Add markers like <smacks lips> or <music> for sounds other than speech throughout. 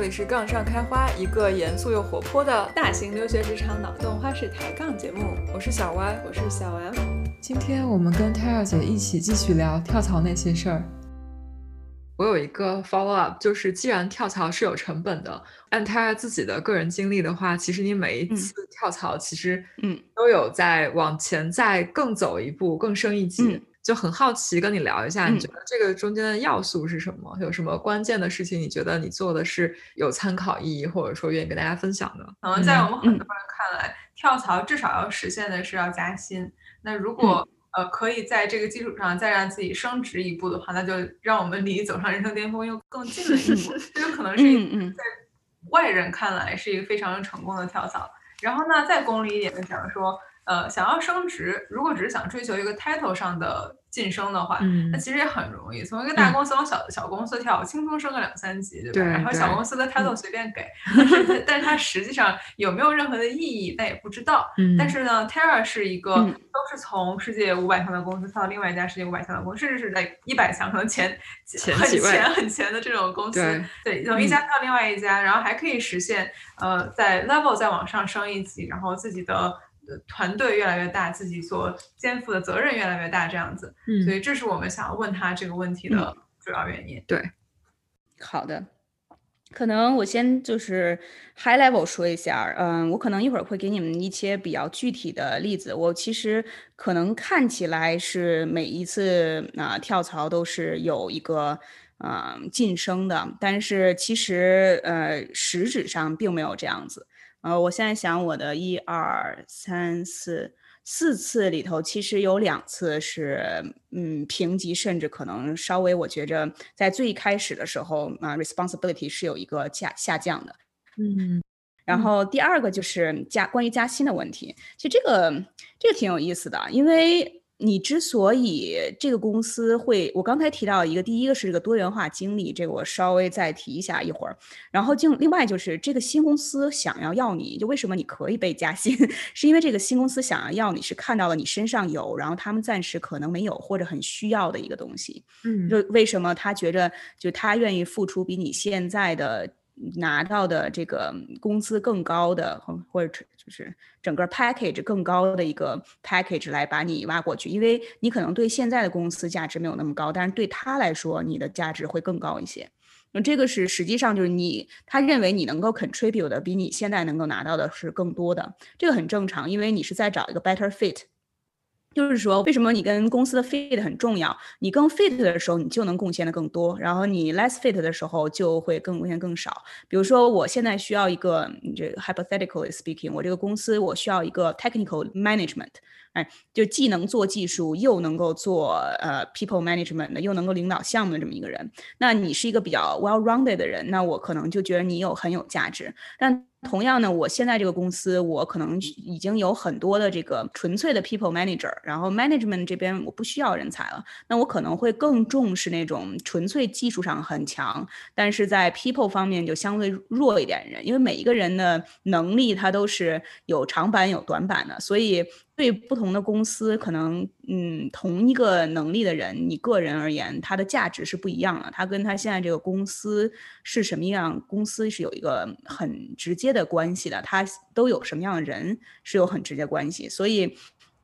这里是杠上开花，一个严肃又活泼的大型留学职场脑洞花式抬杠节目。我是小歪，我是小 M。今天我们跟 Tara 姐一起继续聊跳槽那些事儿。我有一个 follow up，就是既然跳槽是有成本的，按 Tara 自己的个人经历的话，其实你每一次跳槽，其实嗯都有在往前再更走一步，更升一级。就很好奇，跟你聊一下，你觉得这个中间的要素是什么？有什么关键的事情？你觉得你做的是有参考意义，或者说愿意跟大家分享的？可能在我们很多人看来，跳槽至少要实现的是要加薪。那如果呃可以在这个基础上再让自己升职一步的话，那就让我们离走上人生巅峰又更近了一步。这有可能是在外人看来是一个非常成功的跳槽。然后呢，再功利一点的讲说。呃，想要升职，如果只是想追求一个 title 上的晋升的话，那其实也很容易，从一个大公司往小小公司跳，轻松升个两三级，对吧？然后小公司的 title 随便给，但是但是它实际上有没有任何的意义，那也不知道。但是呢，Terra 是一个都是从世界五百强的公司跳到另外一家世界五百强的公司，甚至是在一百强可能前很前很前的这种公司，对，从一家跳另外一家，然后还可以实现呃在 level 再往上升一级，然后自己的。团队越来越大，自己所肩负的责任越来越大，这样子，嗯，所以这是我们想要问他这个问题的主要原因。对，好的，可能我先就是 high level 说一下，嗯，我可能一会儿会给你们一些比较具体的例子。我其实可能看起来是每一次啊跳槽都是有一个嗯晋升的，但是其实呃实质上并没有这样子。呃，我现在想，我的一二三四四次里头，其实有两次是嗯评级，甚至可能稍微我觉着在最开始的时候啊，responsibility 是有一个下下降的，嗯，然后第二个就是加关于加薪的问题，其实这个这个挺有意思的，因为。你之所以这个公司会，我刚才提到一个，第一个是这个多元化经历，这个我稍微再提一下一会儿。然后就另外就是这个新公司想要要你，就为什么你可以被加薪，<laughs> 是因为这个新公司想要要你是看到了你身上有，然后他们暂时可能没有或者很需要的一个东西。嗯，就为什么他觉着就他愿意付出比你现在的。拿到的这个工资更高的，或者就是整个 package 更高的一个 package 来把你挖过去，因为你可能对现在的公司价值没有那么高，但是对他来说，你的价值会更高一些。那这个是实际上就是你他认为你能够 contribute 的比你现在能够拿到的是更多的，这个很正常，因为你是在找一个 better fit。就是说，为什么你跟公司的 fit 很重要？你更 fit 的时候，你就能贡献的更多；然后你 less fit 的时候，就会更贡献更少。比如说，我现在需要一个，这 hypothetically speaking，我这个公司我需要一个 technical management，哎，就既能做技术，又能够做呃 people management 的，又能够领导项目的这么一个人。那你是一个比较 well rounded 的人，那我可能就觉得你有很有价值。但同样呢，我现在这个公司，我可能已经有很多的这个纯粹的 people manager，然后 management 这边我不需要人才了，那我可能会更重视那种纯粹技术上很强，但是在 people 方面就相对弱一点人，因为每一个人的能力他都是有长板有短板的，所以。对不同的公司，可能嗯，同一个能力的人，你个人而言，他的价值是不一样的。他跟他现在这个公司是什么样，公司是有一个很直接的关系的。他都有什么样的人是有很直接关系。所以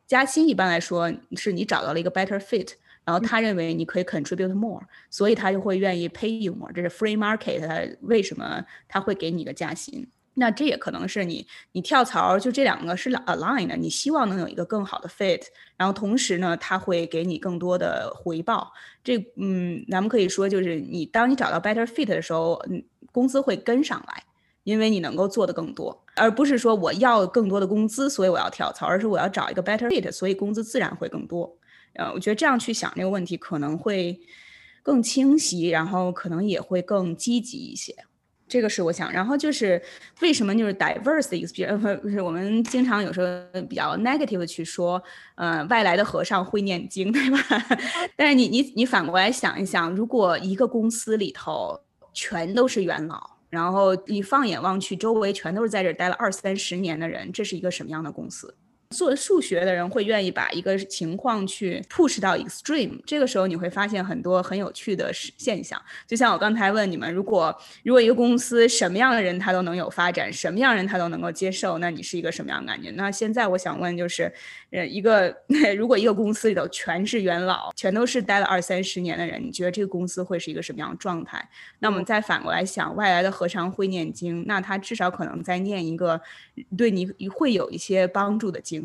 加薪一般来说是你找到了一个 better fit，然后他认为你可以 contribute more，所以他就会愿意 pay you more。这是 free market，他为什么他会给你一个加薪？那这也可能是你，你跳槽就这两个是 align 的，你希望能有一个更好的 fit，然后同时呢，他会给你更多的回报。这，嗯，咱们可以说就是你当你找到 better fit 的时候，嗯，工资会跟上来，因为你能够做的更多，而不是说我要更多的工资，所以我要跳槽，而是我要找一个 better fit，所以工资自然会更多。呃，我觉得这样去想这个问题可能会更清晰，然后可能也会更积极一些。这个是我想，然后就是为什么就是 diverse 的 experience，不是我们经常有时候比较 negative 的去说，呃，外来的和尚会念经，对吧？<laughs> 但是你你你反过来想一想，如果一个公司里头全都是元老，然后你放眼望去，周围全都是在这待了二三十年的人，这是一个什么样的公司？做数学的人会愿意把一个情况去 push 到 extreme，这个时候你会发现很多很有趣的现象。就像我刚才问你们，如果如果一个公司什么样的人他都能有发展，什么样人他都能够接受，那你是一个什么样的感觉？那现在我想问就是，呃，一个 <laughs> 如果一个公司里头全是元老，全都是待了二三十年的人，你觉得这个公司会是一个什么样的状态？那我们再反过来想，外来的和尚会念经，那他至少可能在念一个对你会有一些帮助的经。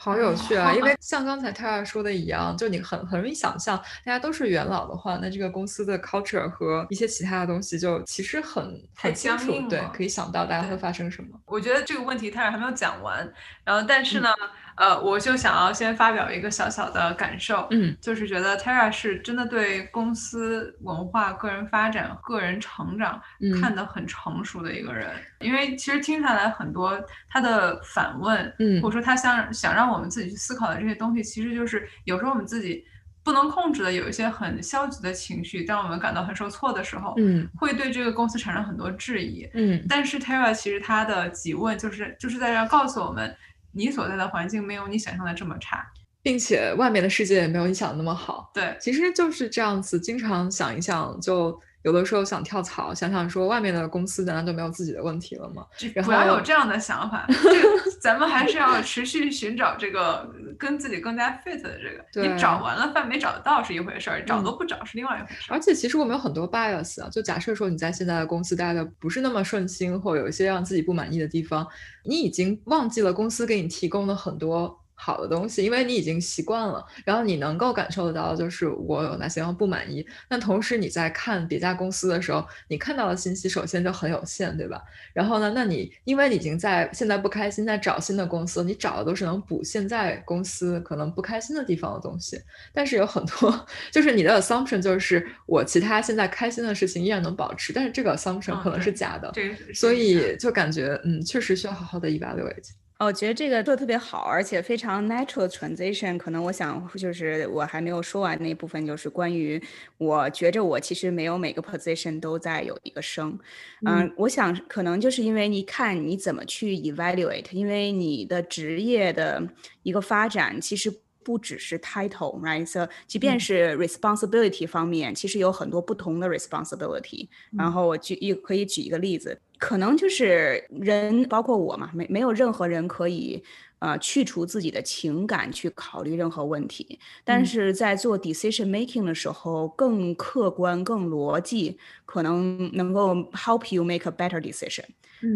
好有趣啊！因为 <laughs> 像刚才泰 a 说的一样，就你很很容易想象，大家都是元老的话，那这个公司的 culture 和一些其他的东西就其实很很清楚，对，可以想到大家会发生什么。我觉得这个问题泰 a 还没有讲完，然后但是呢。呃，我就想要先发表一个小小的感受，嗯，就是觉得 Tara 是真的对公司文化、个人发展、个人成长看得很成熟的一个人。因为其实听下来很多他的反问，嗯，或者说他想想让我们自己去思考的这些东西，其实就是有时候我们自己不能控制的有一些很消极的情绪，当我们感到很受挫的时候，嗯，会对这个公司产生很多质疑，嗯。但是 Tara 其实他的几问就是就是在这告诉我们。你所在的环境没有你想象的这么差，并且外面的世界也没有你想的那么好。对，其实就是这样子。经常想一想，就有的时候想跳槽，想想说外面的公司难道就没有自己的问题了吗？不要有这样的想法，<laughs> 这个咱们还是要持续寻找这个跟自己更加 fit 的这个。你找完了饭没找到是一回事儿，找都不找是另外一回事儿。而且其实我们有很多 bias 啊，就假设说你在现在的公司待的不是那么顺心，或有一些让自己不满意的地方。你已经忘记了公司给你提供的很多。好的东西，因为你已经习惯了，然后你能够感受得到，就是我有哪些地方不满意。那同时你在看别家公司的时候，你看到的信息首先就很有限，对吧？然后呢，那你因为你已经在现在不开心，在找新的公司，你找的都是能补现在公司可能不开心的地方的东西。但是有很多，就是你的 assumption 就是我其他现在开心的事情依然能保持，但是这个 assumption 可能是假的，所以就感觉嗯，确实需要好好的 evaluate。哦，我觉得这个做的特别好，而且非常 natural transition。可能我想就是我还没有说完那部分，就是关于我觉着我其实没有每个 position 都在有一个升。嗯，我想可能就是因为你看你怎么去 evaluate，因为你的职业的一个发展其实不只是 title，right？So 即便是 responsibility 方面，其实有很多不同的 responsibility。然后我举一可以举一个例子。可能就是人，包括我嘛，没没有任何人可以，呃，去除自己的情感去考虑任何问题。但是在做 decision making 的时候，更客观、更逻辑，可能能够 help you make a better decision。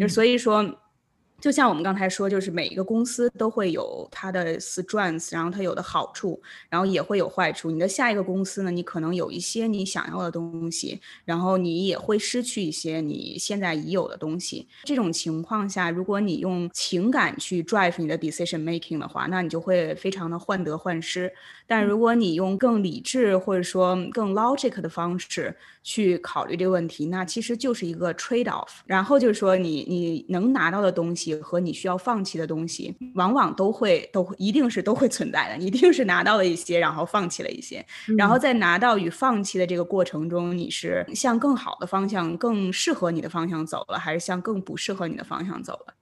就所以说。就像我们刚才说，就是每一个公司都会有它的 strengths，然后它有的好处，然后也会有坏处。你的下一个公司呢，你可能有一些你想要的东西，然后你也会失去一些你现在已有的东西。这种情况下，如果你用情感去 drive 你的 decision making 的话，那你就会非常的患得患失。但如果你用更理智或者说更 logic 的方式去考虑这个问题，那其实就是一个 trade off。然后就是说，你你能拿到的东西。和你需要放弃的东西，往往都会都一定是都会存在的。你一定是拿到了一些，然后放弃了一些，然后在拿到与放弃的这个过程中，你是向更好的方向、更适合你的方向走了，还是向更不适合你的方向走了？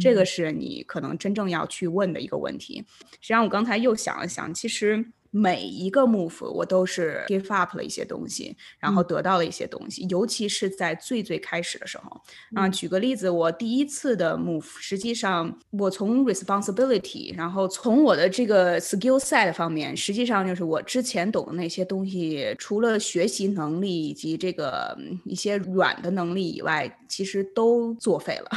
这个是你可能真正要去问的一个问题。实际上，我刚才又想了想，其实。每一个 move 我都是 give up 了一些东西，然后得到了一些东西，尤其是在最最开始的时候。啊，举个例子，我第一次的 move，实际上我从 responsibility，然后从我的这个 skill set 方面，实际上就是我之前懂的那些东西，除了学习能力以及这个一些软的能力以外，其实都作废了。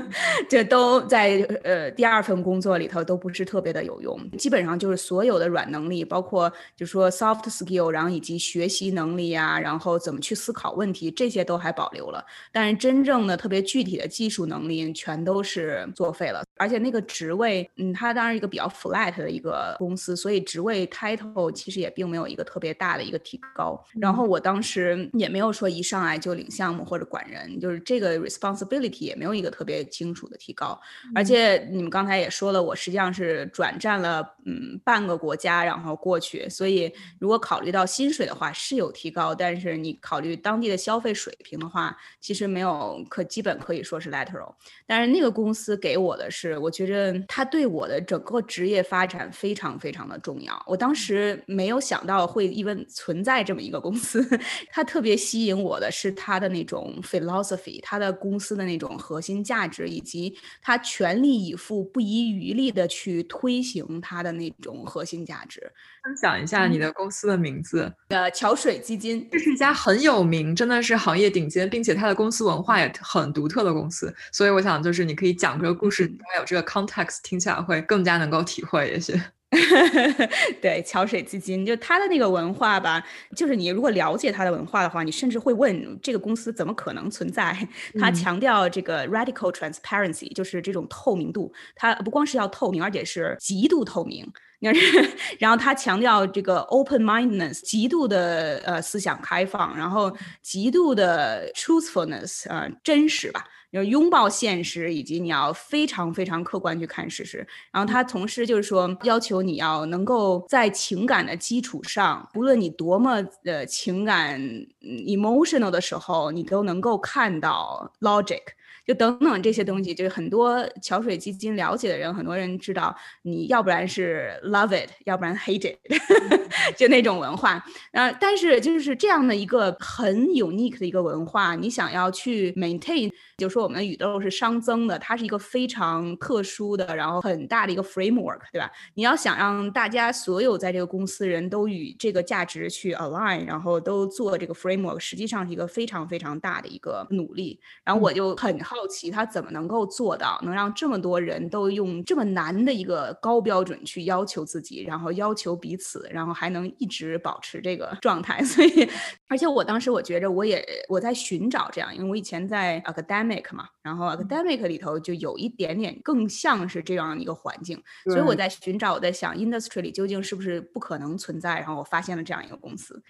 <laughs> 这都在呃第二份工作里头都不是特别的有用，基本上就是所有的软能力，包。包括就说 soft skill，然后以及学习能力呀，然后怎么去思考问题，这些都还保留了。但是真正的特别具体的技术能力，全都是作废了。而且那个职位，嗯，它当然一个比较 flat 的一个公司，所以职位 title 其实也并没有一个特别大的一个提高。然后我当时也没有说一上来就领项目或者管人，就是这个 responsibility 也没有一个特别清楚的提高。而且你们刚才也说了，我实际上是转战了嗯半个国家，然后过去。所以如果考虑到薪水的话是有提高，但是你考虑当地的消费水平的话，其实没有可基本可以说是 lateral。但是那个公司给我的是。是我觉着它对我的整个职业发展非常非常的重要。我当时没有想到会因为存在这么一个公司，<laughs> 它特别吸引我的是它的那种 philosophy，它的公司的那种核心价值，以及它全力以赴、不遗余力的去推行它的那种核心价值。分享一下你的公司的名字，呃，桥水基金，这是一家很有名，真的是行业顶尖，并且它的公司文化也很独特的公司。所以我想，就是你可以讲这个故事，还有这个 context，听起来会更加能够体会一些。<laughs> 对，桥水基金就它的那个文化吧，就是你如果了解它的文化的话，你甚至会问这个公司怎么可能存在？它强调这个 radical transparency，就是这种透明度，它不光是要透明，而且是极度透明。<laughs> 然后他强调这个 open mindedness，极度的呃思想开放，然后极度的 truthfulness，呃真实吧。要拥抱现实，以及你要非常非常客观去看事实。然后他同时就是说，要求你要能够在情感的基础上，不论你多么的情感 emotional 的时候，你都能够看到 logic。就等等这些东西，就是很多桥水基金了解的人，很多人知道，你要不然是 love it，要不然 hate it，<laughs> 就那种文化。呃，但是就是这样的一个很 unique 的一个文化，你想要去 maintain。就说我们的宇宙是熵增的，它是一个非常特殊的，然后很大的一个 framework，对吧？你要想让大家所有在这个公司人都与这个价值去 align，然后都做这个 framework，实际上是一个非常非常大的一个努力。然后我就很好奇，他怎么能够做到，能让这么多人都用这么难的一个高标准去要求自己，然后要求彼此，然后还能一直保持这个状态。<laughs> 所以，而且我当时我觉着我也我在寻找这样，因为我以前在 academic。嘛，然后 academic 里头就有一点点更像是这样一个环境，所以我在寻找，我在想 industry 里究竟是不是不可能存在，然后我发现了这样一个公司，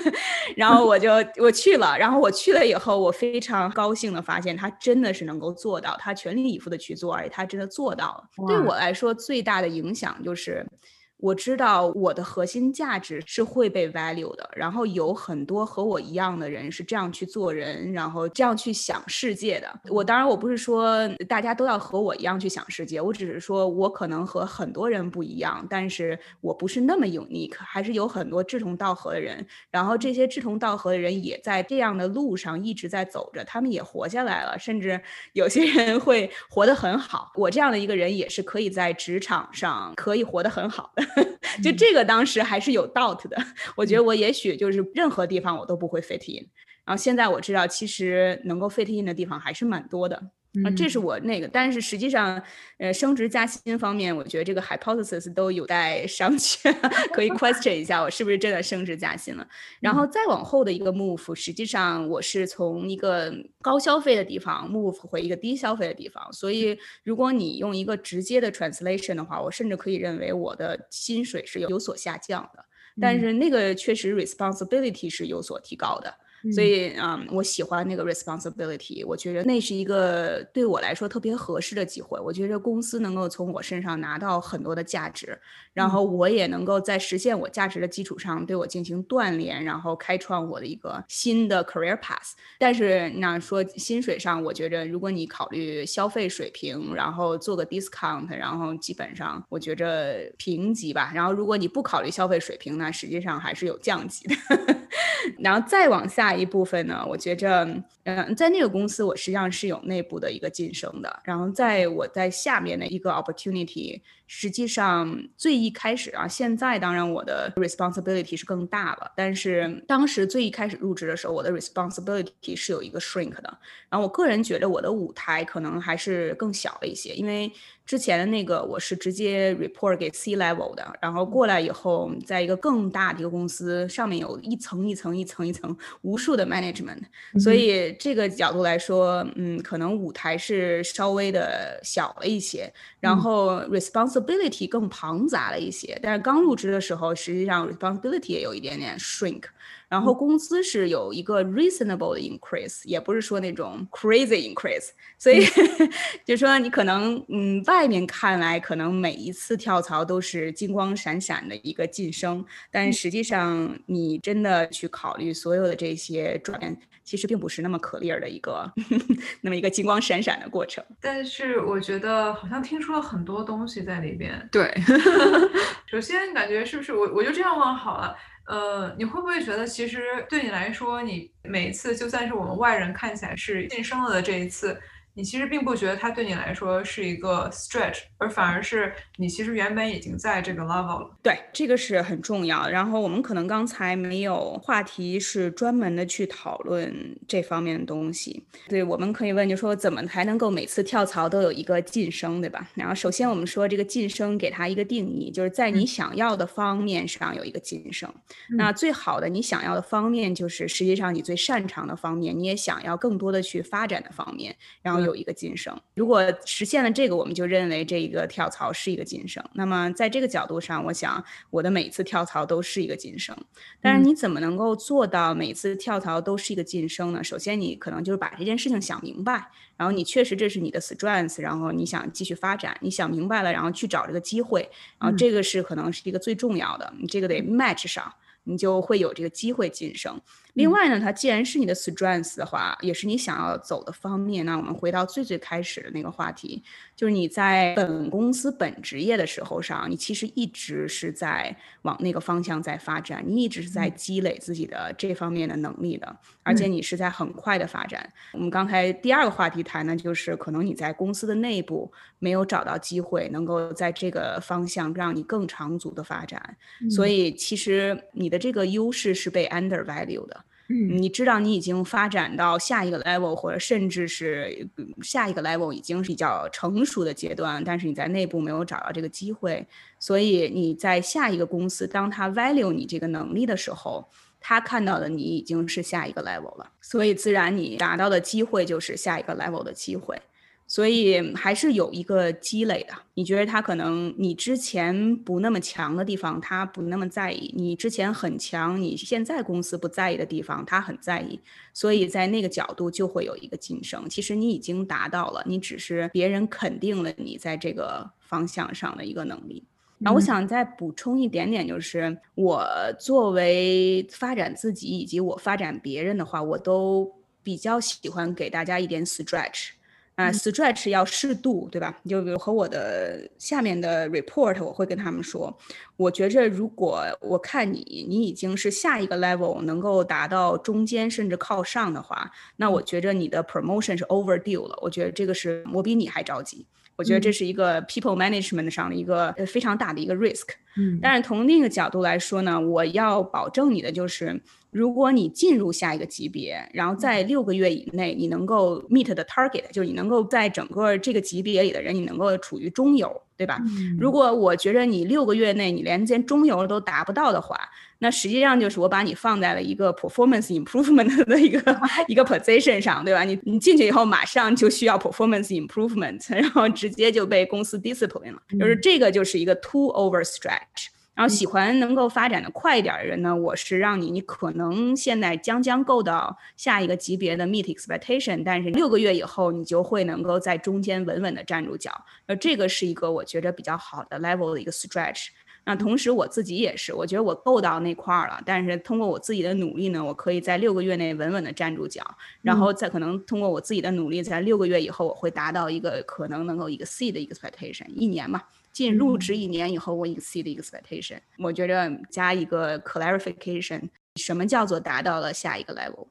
<laughs> 然后我就我去了，然后我去了以后，我非常高兴的发现他真的是能够做到，他全力以赴的去做，而且他真的做到了。对我来说最大的影响就是。我知道我的核心价值是会被 value 的，然后有很多和我一样的人是这样去做人，然后这样去想世界的。我当然我不是说大家都要和我一样去想世界，我只是说我可能和很多人不一样，但是我不是那么 unique，还是有很多志同道合的人。然后这些志同道合的人也在这样的路上一直在走着，他们也活下来了，甚至有些人会活得很好。我这样的一个人也是可以在职场上可以活得很好的。<laughs> 就这个当时还是有 doubt 的，我觉得我也许就是任何地方我都不会 fit in，然后现在我知道其实能够 fit in 的地方还是蛮多的。啊，这是我那个，但是实际上，呃，升职加薪方面，我觉得这个 hypothesis 都有待商榷，<laughs> 可以 question 一下我是不是真的升职加薪了。然后再往后的一个 move，实际上我是从一个高消费的地方 move 回一个低消费的地方，所以如果你用一个直接的 translation 的话，我甚至可以认为我的薪水是有有所下降的，但是那个确实 responsibility 是有所提高的。所以啊，我喜欢那个 responsibility，我觉得那是一个对我来说特别合适的机会。我觉得公司能够从我身上拿到很多的价值，然后我也能够在实现我价值的基础上对我进行锻炼，然后开创我的一个新的 career path。但是那说薪水上，我觉着如果你考虑消费水平，然后做个 discount，然后基本上我觉着平级吧。然后如果你不考虑消费水平那，实际上还是有降级的。<laughs> 然后再往下。一部分呢，我觉着，嗯，在那个公司，我实际上是有内部的一个晋升的。然后在我在下面的一个 opportunity，实际上最一开始啊，现在当然我的 responsibility 是更大了，但是当时最一开始入职的时候，我的 responsibility 是有一个 shrink 的。然后我个人觉得我的舞台可能还是更小了一些，因为。之前的那个我是直接 report 给 C level 的，然后过来以后，在一个更大的一个公司，上面有一层一层一层一层无数的 management，所以这个角度来说，嗯，可能舞台是稍微的小了一些，然后 responsibility 更庞杂了一些。但是刚入职的时候，实际上 responsibility 也有一点点 shrink。然后工资是有一个 reasonable 的 increase，也不是说那种 crazy increase，所以 <laughs> 就说你可能嗯外面看来可能每一次跳槽都是金光闪闪的一个晋升，但实际上你真的去考虑所有的这些转变。其实并不是那么 clear 的一个 <laughs> 那么一个金光闪闪的过程。但是我觉得好像听出了很多东西在里边。对 <laughs> <laughs> 首先感觉是不是我我就这样问好了。呃，你会不会觉得其实对你来说，你每一次就算是我们外人看起来是晋升了的这一次。你其实并不觉得它对你来说是一个 stretch，而反而是你其实原本已经在这个 level 了。对，这个是很重要。然后我们可能刚才没有话题是专门的去讨论这方面的东西。对，我们可以问，就说怎么才能够每次跳槽都有一个晋升，对吧？然后首先我们说这个晋升给它一个定义，就是在你想要的方面上有一个晋升。那最好的你想要的方面就是实际上你最擅长的方面，你也想要更多的去发展的方面，然后。有一个晋升，如果实现了这个，我们就认为这一个跳槽是一个晋升。那么在这个角度上，我想我的每一次跳槽都是一个晋升。但是你怎么能够做到每次跳槽都是一个晋升呢？首先，你可能就是把这件事情想明白，然后你确实这是你的 strength，然后你想继续发展，你想明白了，然后去找这个机会，然后这个是可能是一个最重要的，你这个得 match 上。你就会有这个机会晋升。另外呢，它既然是你的 strength 的话，也是你想要走的方面。那我们回到最最开始的那个话题，就是你在本公司本职业的时候上，你其实一直是在往那个方向在发展，你一直是在积累自己的这方面的能力的，而且你是在很快的发展。我们刚才第二个话题谈呢，就是可能你在公司的内部没有找到机会，能够在这个方向让你更长足的发展，所以其实你的。这个优势是被 undervalue 的，嗯，你知道你已经发展到下一个 level，或者甚至是下一个 level 已经是比较成熟的阶段，但是你在内部没有找到这个机会，所以你在下一个公司，当他 value 你这个能力的时候，他看到的你已经是下一个 level 了，所以自然你达到的机会就是下一个 level 的机会。所以还是有一个积累的。你觉得他可能你之前不那么强的地方，他不那么在意；你之前很强，你现在公司不在意的地方，他很在意。所以在那个角度就会有一个晋升。其实你已经达到了，你只是别人肯定了你在这个方向上的一个能力。然后我想再补充一点点，就是我作为发展自己以及我发展别人的话，我都比较喜欢给大家一点 stretch。啊，stretch 要适度，对吧？就比如和我的下面的 report，我会跟他们说，我觉着如果我看你，你已经是下一个 level 能够达到中间甚至靠上的话，那我觉着你的 promotion 是 overdue 了。我觉得这个是我比你还着急。我觉得这是一个 people management 上的一个非常大的一个 risk。嗯，但是从另一个角度来说呢，我要保证你的就是。如果你进入下一个级别，然后在六个月以内，你能够 meet 的 target，就是你能够在整个这个级别里的人，你能够处于中游，对吧？如果我觉得你六个月内你连间中游都达不到的话，那实际上就是我把你放在了一个 performance improvement 的一个 <laughs> 一个 position 上，对吧？你你进去以后马上就需要 performance improvement，然后直接就被公司 discipline 了，就是这个就是一个 too overstretch。然后喜欢能够发展的快一点的人呢，我是让你，你可能现在将将够到下一个级别的 meet expectation，但是六个月以后你就会能够在中间稳稳的站住脚。呃，这个是一个我觉得比较好的 level 的一个 stretch。那同时我自己也是，我觉得我够到那块儿了，但是通过我自己的努力呢，我可以在六个月内稳稳的站住脚，然后再可能通过我自己的努力，在六个月以后我会达到一个可能能够一个 C 的 expectation，一年嘛。进入职一年以后，我 exceed expectation。我觉着加一个 clarification，什么叫做达到了下一个 level？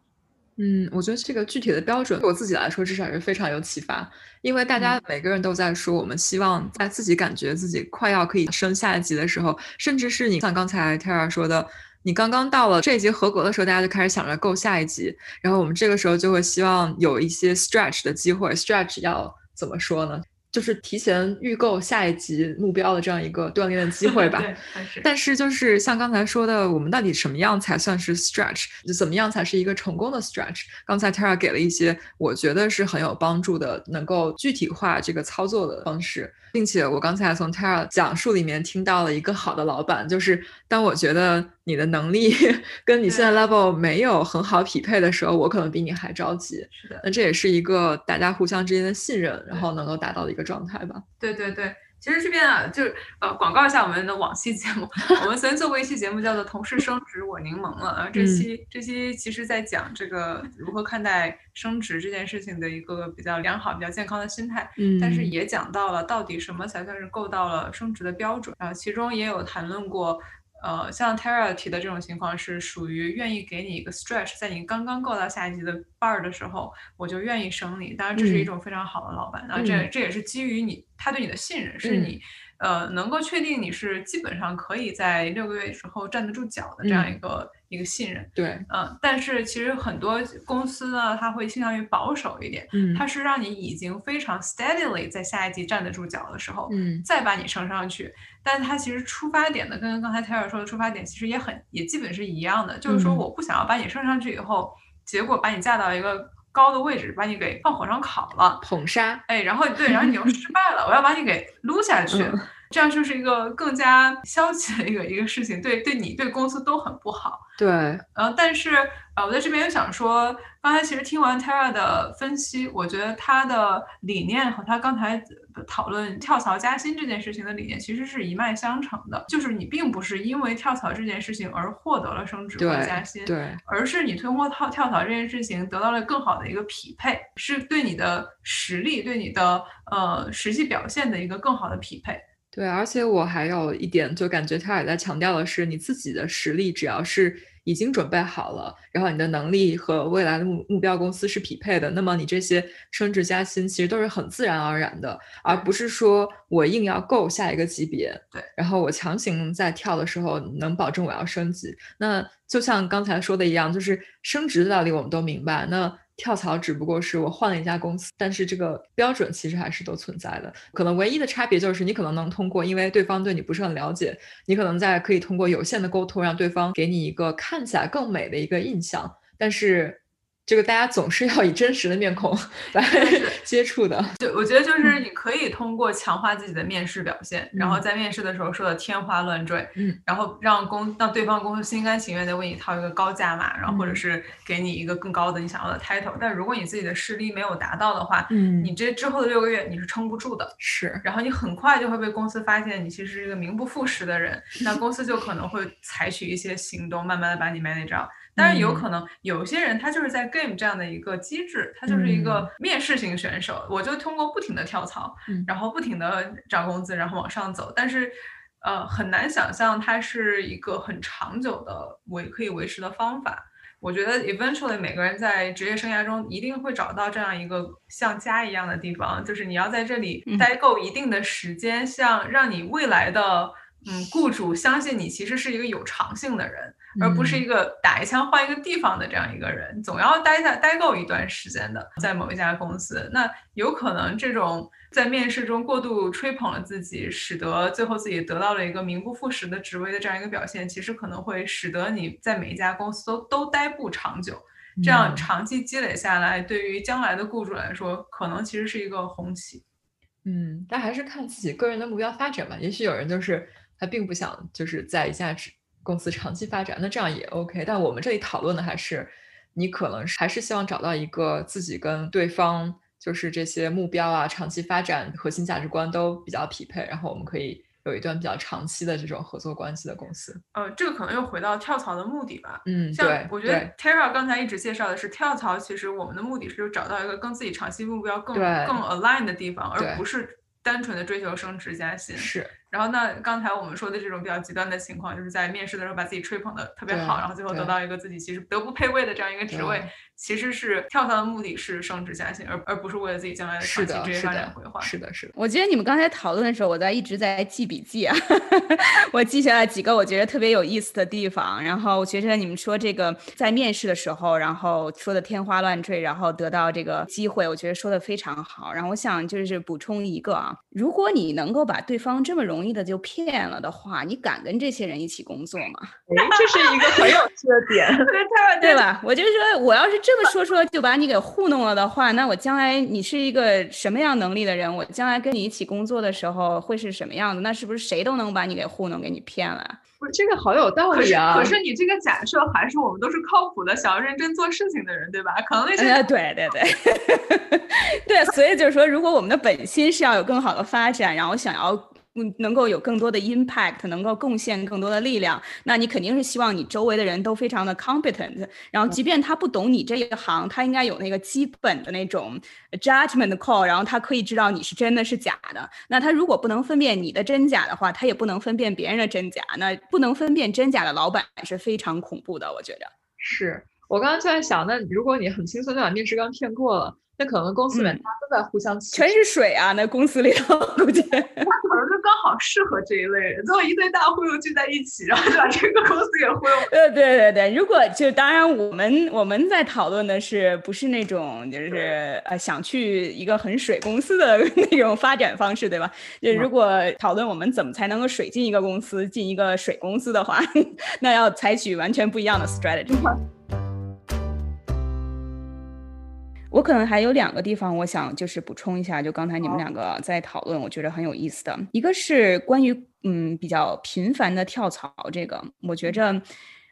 嗯，我觉得这个具体的标准对我自己来说至少是非常有启发，因为大家每个人都在说，我们希望在自己感觉自己快要可以升下一级的时候，甚至是你像刚才 Tara 说的，你刚刚到了这一级合格的时候，大家就开始想着够下一级，然后我们这个时候就会希望有一些 stretch 的机会。stretch 要怎么说呢？就是提前预购下一级目标的这样一个锻炼的机会吧。<laughs> 但是就是像刚才说的，我们到底什么样才算是 stretch？怎么样才是一个成功的 stretch？刚才 Tara 给了一些我觉得是很有帮助的，能够具体化这个操作的方式。并且我刚才从 Tara 讲述里面听到了一个好的老板，就是当我觉得你的能力 <laughs> 跟你现在 level 没有很好匹配的时候，我可能比你还着急。是的，那这也是一个大家互相之间的信任，然后能够达到的一个状态吧。对对对。其实这边啊，就是呃，广告一下我们的往期节目。我们曾经做过一期节目，叫做《同事升职我柠檬》了。啊，这期这期其实在讲这个如何看待升职这件事情的一个比较良好、比较健康的心态。嗯，但是也讲到了到底什么才算是够到了升职的标准。然后其中也有谈论过。呃，像 Tara 提的这种情况是属于愿意给你一个 stretch，在你刚刚够到下一级的 bar 的时候，我就愿意升你。当然，这是一种非常好的老板，那这这也是基于你他对你的信任，是你呃能够确定你是基本上可以在六个月之后站得住脚的这样一个。一个信任，对，嗯，但是其实很多公司呢，它会倾向于保守一点，嗯，它是让你已经非常 steadily 在下一级站得住脚的时候，嗯，再把你升上去，但它其实出发点呢，跟刚才 Taylor 说的出发点其实也很，也基本是一样的，就是说我不想要把你升上去以后，结果把你架到一个高的位置，把你给放火上烤了，捧杀，哎，然后对，然后你又失败了，我要把你给撸下去。这样就是一个更加消极的一个一个事情，对对你对公司都很不好。对，呃，但是呃，我在这边又想说，刚才其实听完 Tara 的分析，我觉得他的理念和他刚才讨论跳槽加薪这件事情的理念其实是一脉相承的，就是你并不是因为跳槽这件事情而获得了升职或加薪，对，而是你通过跳跳槽这件事情得到了更好的一个匹配，是对你的实力、对你的呃实际表现的一个更好的匹配。对，而且我还有一点，就感觉他也在强调的是，你自己的实力只要是已经准备好了，然后你的能力和未来的目目标公司是匹配的，那么你这些升职加薪其实都是很自然而然的，而不是说我硬要够下一个级别，对，然后我强行在跳的时候能保证我要升级。那就像刚才说的一样，就是升职的道理我们都明白，那。跳槽只不过是我换了一家公司，但是这个标准其实还是都存在的。可能唯一的差别就是你可能能通过，因为对方对你不是很了解，你可能在可以通过有限的沟通，让对方给你一个看起来更美的一个印象，但是。这个大家总是要以真实的面孔 <laughs> 来 <laughs> 接触的。就，我觉得就是你可以通过强化自己的面试表现，然后在面试的时候说的天花乱坠，嗯，然后让公让对方公司心甘情愿的为你掏一个高价码，然后或者是给你一个更高的你想要的 title。但如果你自己的实力没有达到的话，嗯，你这之后的六个月你是撑不住的。是，然后你很快就会被公司发现你其实是一个名不副实的人，那公司就可能会采取一些行动，慢慢的把你 manage 掉。当然有可能，有些人他就是在 game 这样的一个机制，他就是一个面试型选手，我就通过不停的跳槽，然后不停的涨工资，然后往上走。但是，呃，很难想象它是一个很长久的维可以维持的方法。我觉得 eventually 每个人在职业生涯中一定会找到这样一个像家一样的地方，就是你要在这里待够一定的时间，像让你未来的嗯雇主相信你其实是一个有长性的人。而不是一个打一枪换一个地方的这样一个人，总要待在待够一段时间的，在某一家公司，那有可能这种在面试中过度吹捧了自己，使得最后自己得到了一个名不副实的职位的这样一个表现，其实可能会使得你在每一家公司都都待不长久。这样长期积累下来，对于将来的雇主来说，可能其实是一个红旗。嗯，但还是看自己个人的目标发展吧。也许有人就是他并不想就是在一家职。公司长期发展，那这样也 OK。但我们这里讨论的还是，你可能还是希望找到一个自己跟对方就是这些目标啊、长期发展、核心价值观都比较匹配，然后我们可以有一段比较长期的这种合作关系的公司。呃，这个可能又回到跳槽的目的吧。嗯，像我觉得 Tara 刚才一直介绍的是跳槽，其实我们的目的是找到一个跟自己长期目标更更 align 的地方，而不是单纯的追求升职加薪。是。然后那刚才我们说的这种比较极端的情况，就是在面试的时候把自己吹捧的特别好，然后最后得到一个自己其实德不配位的这样一个职位，其实是跳槽的目的是升职加薪，而而不是为了自己将来的长期职业发展规划。是的，是的。我觉得你们刚才讨论的时候，我在一直在记笔记啊，<laughs> 我记下来几个我觉得特别有意思的地方。然后我觉得你们说这个在面试的时候，然后说的天花乱坠，然后得到这个机会，我觉得说的非常好。然后我想就是补充一个啊，如果你能够把对方这么容易的就骗。了的话，你敢跟这些人一起工作吗？<laughs> 哎，这是一个很有趣的点，对吧？我就说，我要是这么说说就把你给糊弄了的话，那我将来你是一个什么样能力的人？我将来跟你一起工作的时候会是什么样的？那是不是谁都能把你给糊弄、给你骗了？不是这个好有道理啊！可是你这个假设还是我们都是靠谱的、想要认真做事情的人，对吧？可能那些对对对 <laughs> 对，所以就是说，如果我们的本心是要有更好的发展，然后想要。嗯，能够有更多的 impact，能够贡献更多的力量，那你肯定是希望你周围的人都非常的 competent。然后，即便他不懂你这一行，他应该有那个基本的那种 judgment call，然后他可以知道你是真的是假的。那他如果不能分辨你的真假的话，他也不能分辨别人的真假。那不能分辨真假的老板是非常恐怖的，我觉得。是我刚刚就在想，那如果你很轻松就把面试官骗过了。那可能公司里面大家都在互相，全是水啊！那公司里头估计，<laughs> 他可能就刚好适合这一类人，最后一堆大忽悠聚在一起，然后就把这个公司给忽悠。<laughs> 呃，对对对，如果就当然我们我们在讨论的是不是那种就是呃想去一个很水公司的 <laughs> 那种发展方式，对吧？就如果讨论我们怎么才能够水进一个公司，进一个水公司的话，那要采取完全不一样的 strategy。我可能还有两个地方，我想就是补充一下，就刚才你们两个在讨论，我觉得很有意思的。一个是关于嗯比较频繁的跳槽这个，我觉着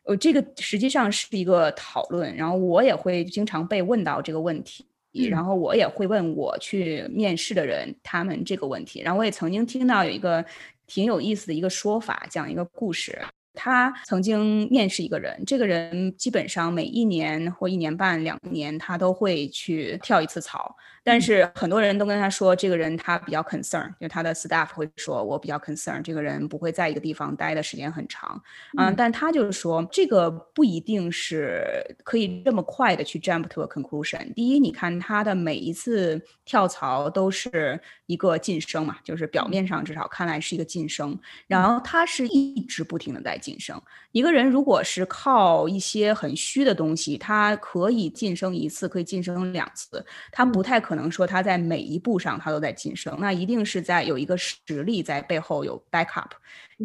呃这个实际上是一个讨论，然后我也会经常被问到这个问题，然后我也会问我去面试的人他们这个问题，然后我也曾经听到有一个挺有意思的一个说法，讲一个故事。他曾经面试一个人，这个人基本上每一年或一年半、两年，他都会去跳一次槽。但是很多人都跟他说，这个人他比较 concern，就他的 staff 会说，我比较 concern，这个人不会在一个地方待的时间很长。嗯，但他就是说，这个不一定是可以这么快的去 jump to a conclusion。第一，你看他的每一次跳槽都是一个晋升嘛，就是表面上至少看来是一个晋升，然后他是一直不停的在晋升。一个人如果是靠一些很虚的东西，他可以晋升一次，可以晋升两次，他不太可。可能说他在每一步上他都在晋升，那一定是在有一个实力在背后有 backup，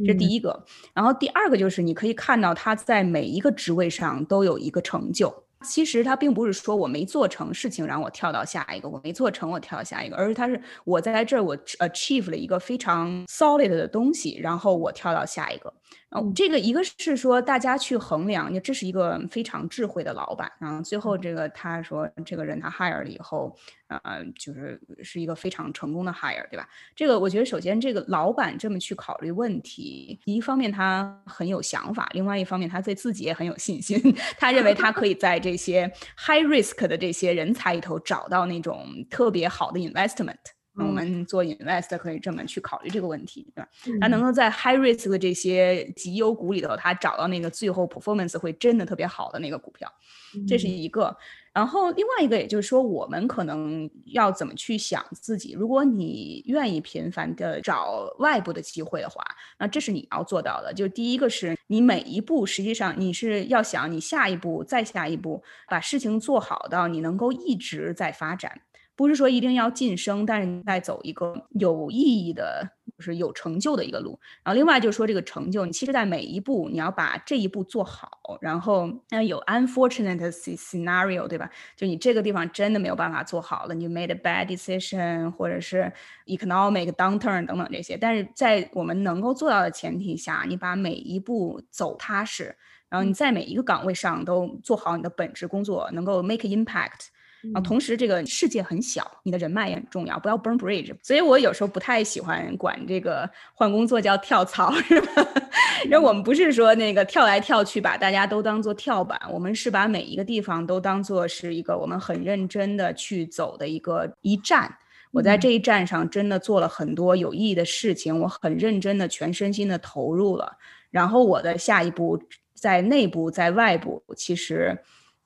这第一个。然后第二个就是你可以看到他在每一个职位上都有一个成就。其实他并不是说我没做成事情让我跳到下一个，我没做成我跳到下一个，而是他是我在这儿我 achieve 了一个非常 solid 的东西，然后我跳到下一个。嗯，这个一个是说大家去衡量，这是一个非常智慧的老板。然后最后这个他说这个人他 hire 了以后，呃，就是是一个非常成功的 hire，对吧？这个我觉得首先这个老板这么去考虑问题，一方面他很有想法，另外一方面他对自己也很有信心。<laughs> 他认为他可以在这些 high risk 的这些人才里头找到那种特别好的 investment。我们做 invest 可以这么去考虑这个问题，对吧？他能够在 high risk 的这些绩优股里头，他找到那个最后 performance 会真的特别好的那个股票，这是一个。然后另外一个，也就是说，我们可能要怎么去想自己？如果你愿意频繁的找外部的机会的话，那这是你要做到的。就第一个是你每一步，实际上你是要想你下一步再下一步，把事情做好到你能够一直在发展。不是说一定要晋升，但是你在走一个有意义的，就是有成就的一个路。然后另外就是说这个成就，你其实在每一步你要把这一步做好。然后那有 unfortunate scenario，对吧？就你这个地方真的没有办法做好了，你 made a bad decision，或者是 economic downturn 等等这些。但是在我们能够做到的前提下，你把每一步走踏实，然后你在每一个岗位上都做好你的本职工作，能够 make impact。啊，同时这个世界很小，你的人脉也很重要，不要 burn bridge。所以我有时候不太喜欢管这个换工作叫跳槽，<laughs> 是吧？因为我们不是说那个跳来跳去，把大家都当做跳板，我们是把每一个地方都当做是一个我们很认真的去走的一个一站。我在这一站上真的做了很多有意义的事情，我很认真的全身心的投入了。然后我的下一步在内部在外部，其实。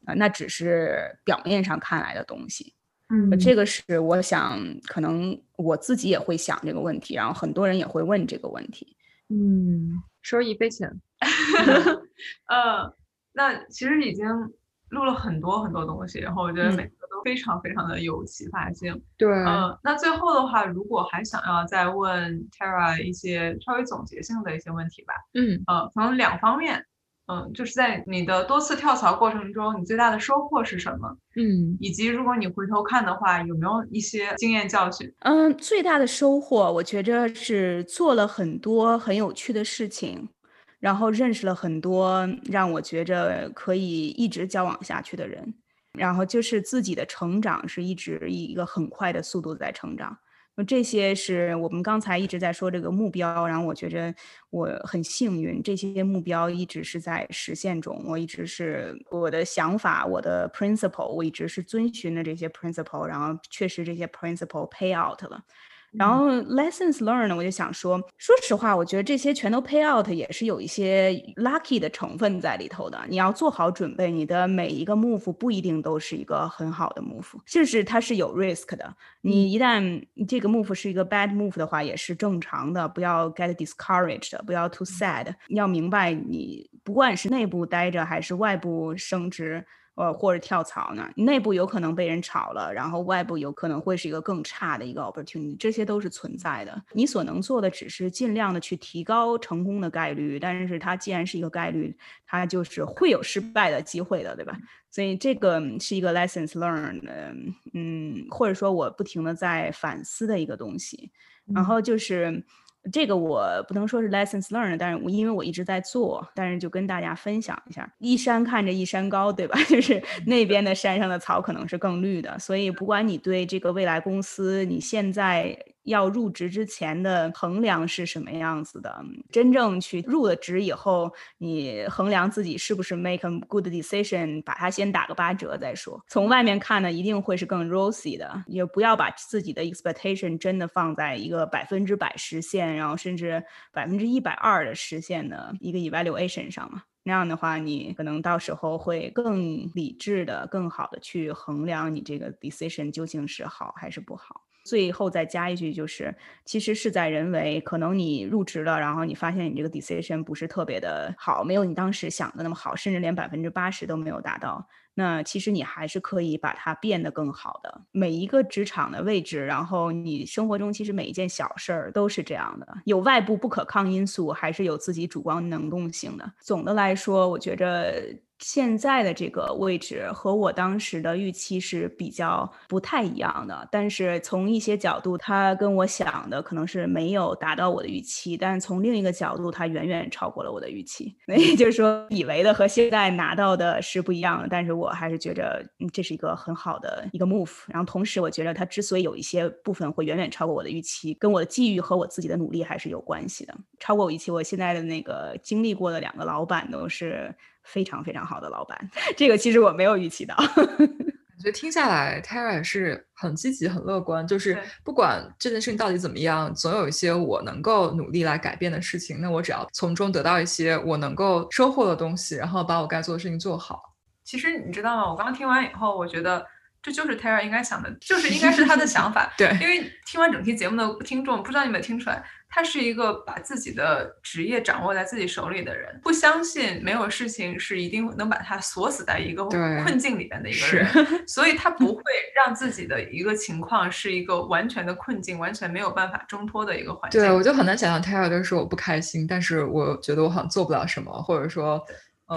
啊，那只是表面上看来的东西，嗯，这个是我想，可能我自己也会想这个问题，然后很多人也会问这个问题，嗯，收一杯钱，<laughs> 呃，那其实已经录了很多很多东西，然后我觉得每个都非常非常的有启发性，对，嗯，那最后的话，如果还想要再问 Tara 一些稍微总结性的一些问题吧，嗯，呃，从两方面。嗯，就是在你的多次跳槽过程中，你最大的收获是什么？嗯，以及如果你回头看的话，有没有一些经验教训？嗯，最大的收获，我觉着是做了很多很有趣的事情，然后认识了很多让我觉着可以一直交往下去的人，然后就是自己的成长是一直以一个很快的速度在成长。那这些是我们刚才一直在说这个目标，然后我觉着我很幸运，这些目标一直是在实现中。我一直是我的想法，我的 principle，我一直是遵循的这些 principle，然后确实这些 principle pay out 了。然后 lessons learned，我就想说，说实话，我觉得这些全都 pay out，也是有一些 lucky 的成分在里头的。你要做好准备，你的每一个 move 不一定都是一个很好的 move，就是它是有 risk 的。你一旦这个 move 是一个 bad move 的话，也是正常的，不要 get discouraged，不要 too sad。要明白，你不管是内部待着还是外部升职。呃，或者跳槽呢？内部有可能被人炒了，然后外部有可能会是一个更差的一个 opportunity，这些都是存在的。你所能做的只是尽量的去提高成功的概率，但是它既然是一个概率，它就是会有失败的机会的，对吧？所以这个是一个 lessons learned，嗯，或者说我不停的在反思的一个东西。然后就是。这个我不能说是 lessons learned，但是我因为我一直在做，但是就跟大家分享一下，一山看着一山高，对吧？<laughs> 就是那边的山上的草可能是更绿的，所以不管你对这个未来公司，你现在。要入职之前的衡量是什么样子的？真正去入了职以后，你衡量自己是不是 make a good decision，把它先打个八折再说。从外面看呢，一定会是更 rosy 的，也不要把自己的 expectation 真的放在一个百分之百实现，然后甚至百分之一百二的实现的一个 evaluation 上嘛。那样的话，你可能到时候会更理智的、更好的去衡量你这个 decision 究竟是好还是不好。最后再加一句，就是其实事在人为，可能你入职了，然后你发现你这个 decision 不是特别的好，没有你当时想的那么好，甚至连百分之八十都没有达到。那其实你还是可以把它变得更好的。每一个职场的位置，然后你生活中其实每一件小事儿都是这样的，有外部不可抗因素，还是有自己主观能动性的。总的来说，我觉着。现在的这个位置和我当时的预期是比较不太一样的，但是从一些角度，它跟我想的可能是没有达到我的预期，但从另一个角度，它远远超过了我的预期。那 <laughs> 也就是说，以为的和现在拿到的是不一样的，但是我还是觉得这是一个很好的一个 move。然后同时，我觉得它之所以有一些部分会远远超过我的预期，跟我的机遇和我自己的努力还是有关系的。超过我预期，我现在的那个经历过的两个老板都是。非常非常好的老板，这个其实我没有预期到。<laughs> 感觉听下来，Tara 是很积极、很乐观，就是不管这件事情到底怎么样，总有一些我能够努力来改变的事情。那我只要从中得到一些我能够收获的东西，然后把我该做的事情做好。其实你知道吗？我刚刚听完以后，我觉得这就是 Tara 应该想的，就是应该是他的想法。<laughs> 对，因为听完整期节目的听众，不知道你有没有听出来。他是一个把自己的职业掌握在自己手里的人，不相信没有事情是一定能把他锁死在一个困境里边的一个人，<laughs> 所以他不会让自己的一个情况是一个完全的困境，完全没有办法挣脱的一个环境。对，我就很难想象 Taylor 说我不开心，但是我觉得我好像做不了什么，或者说。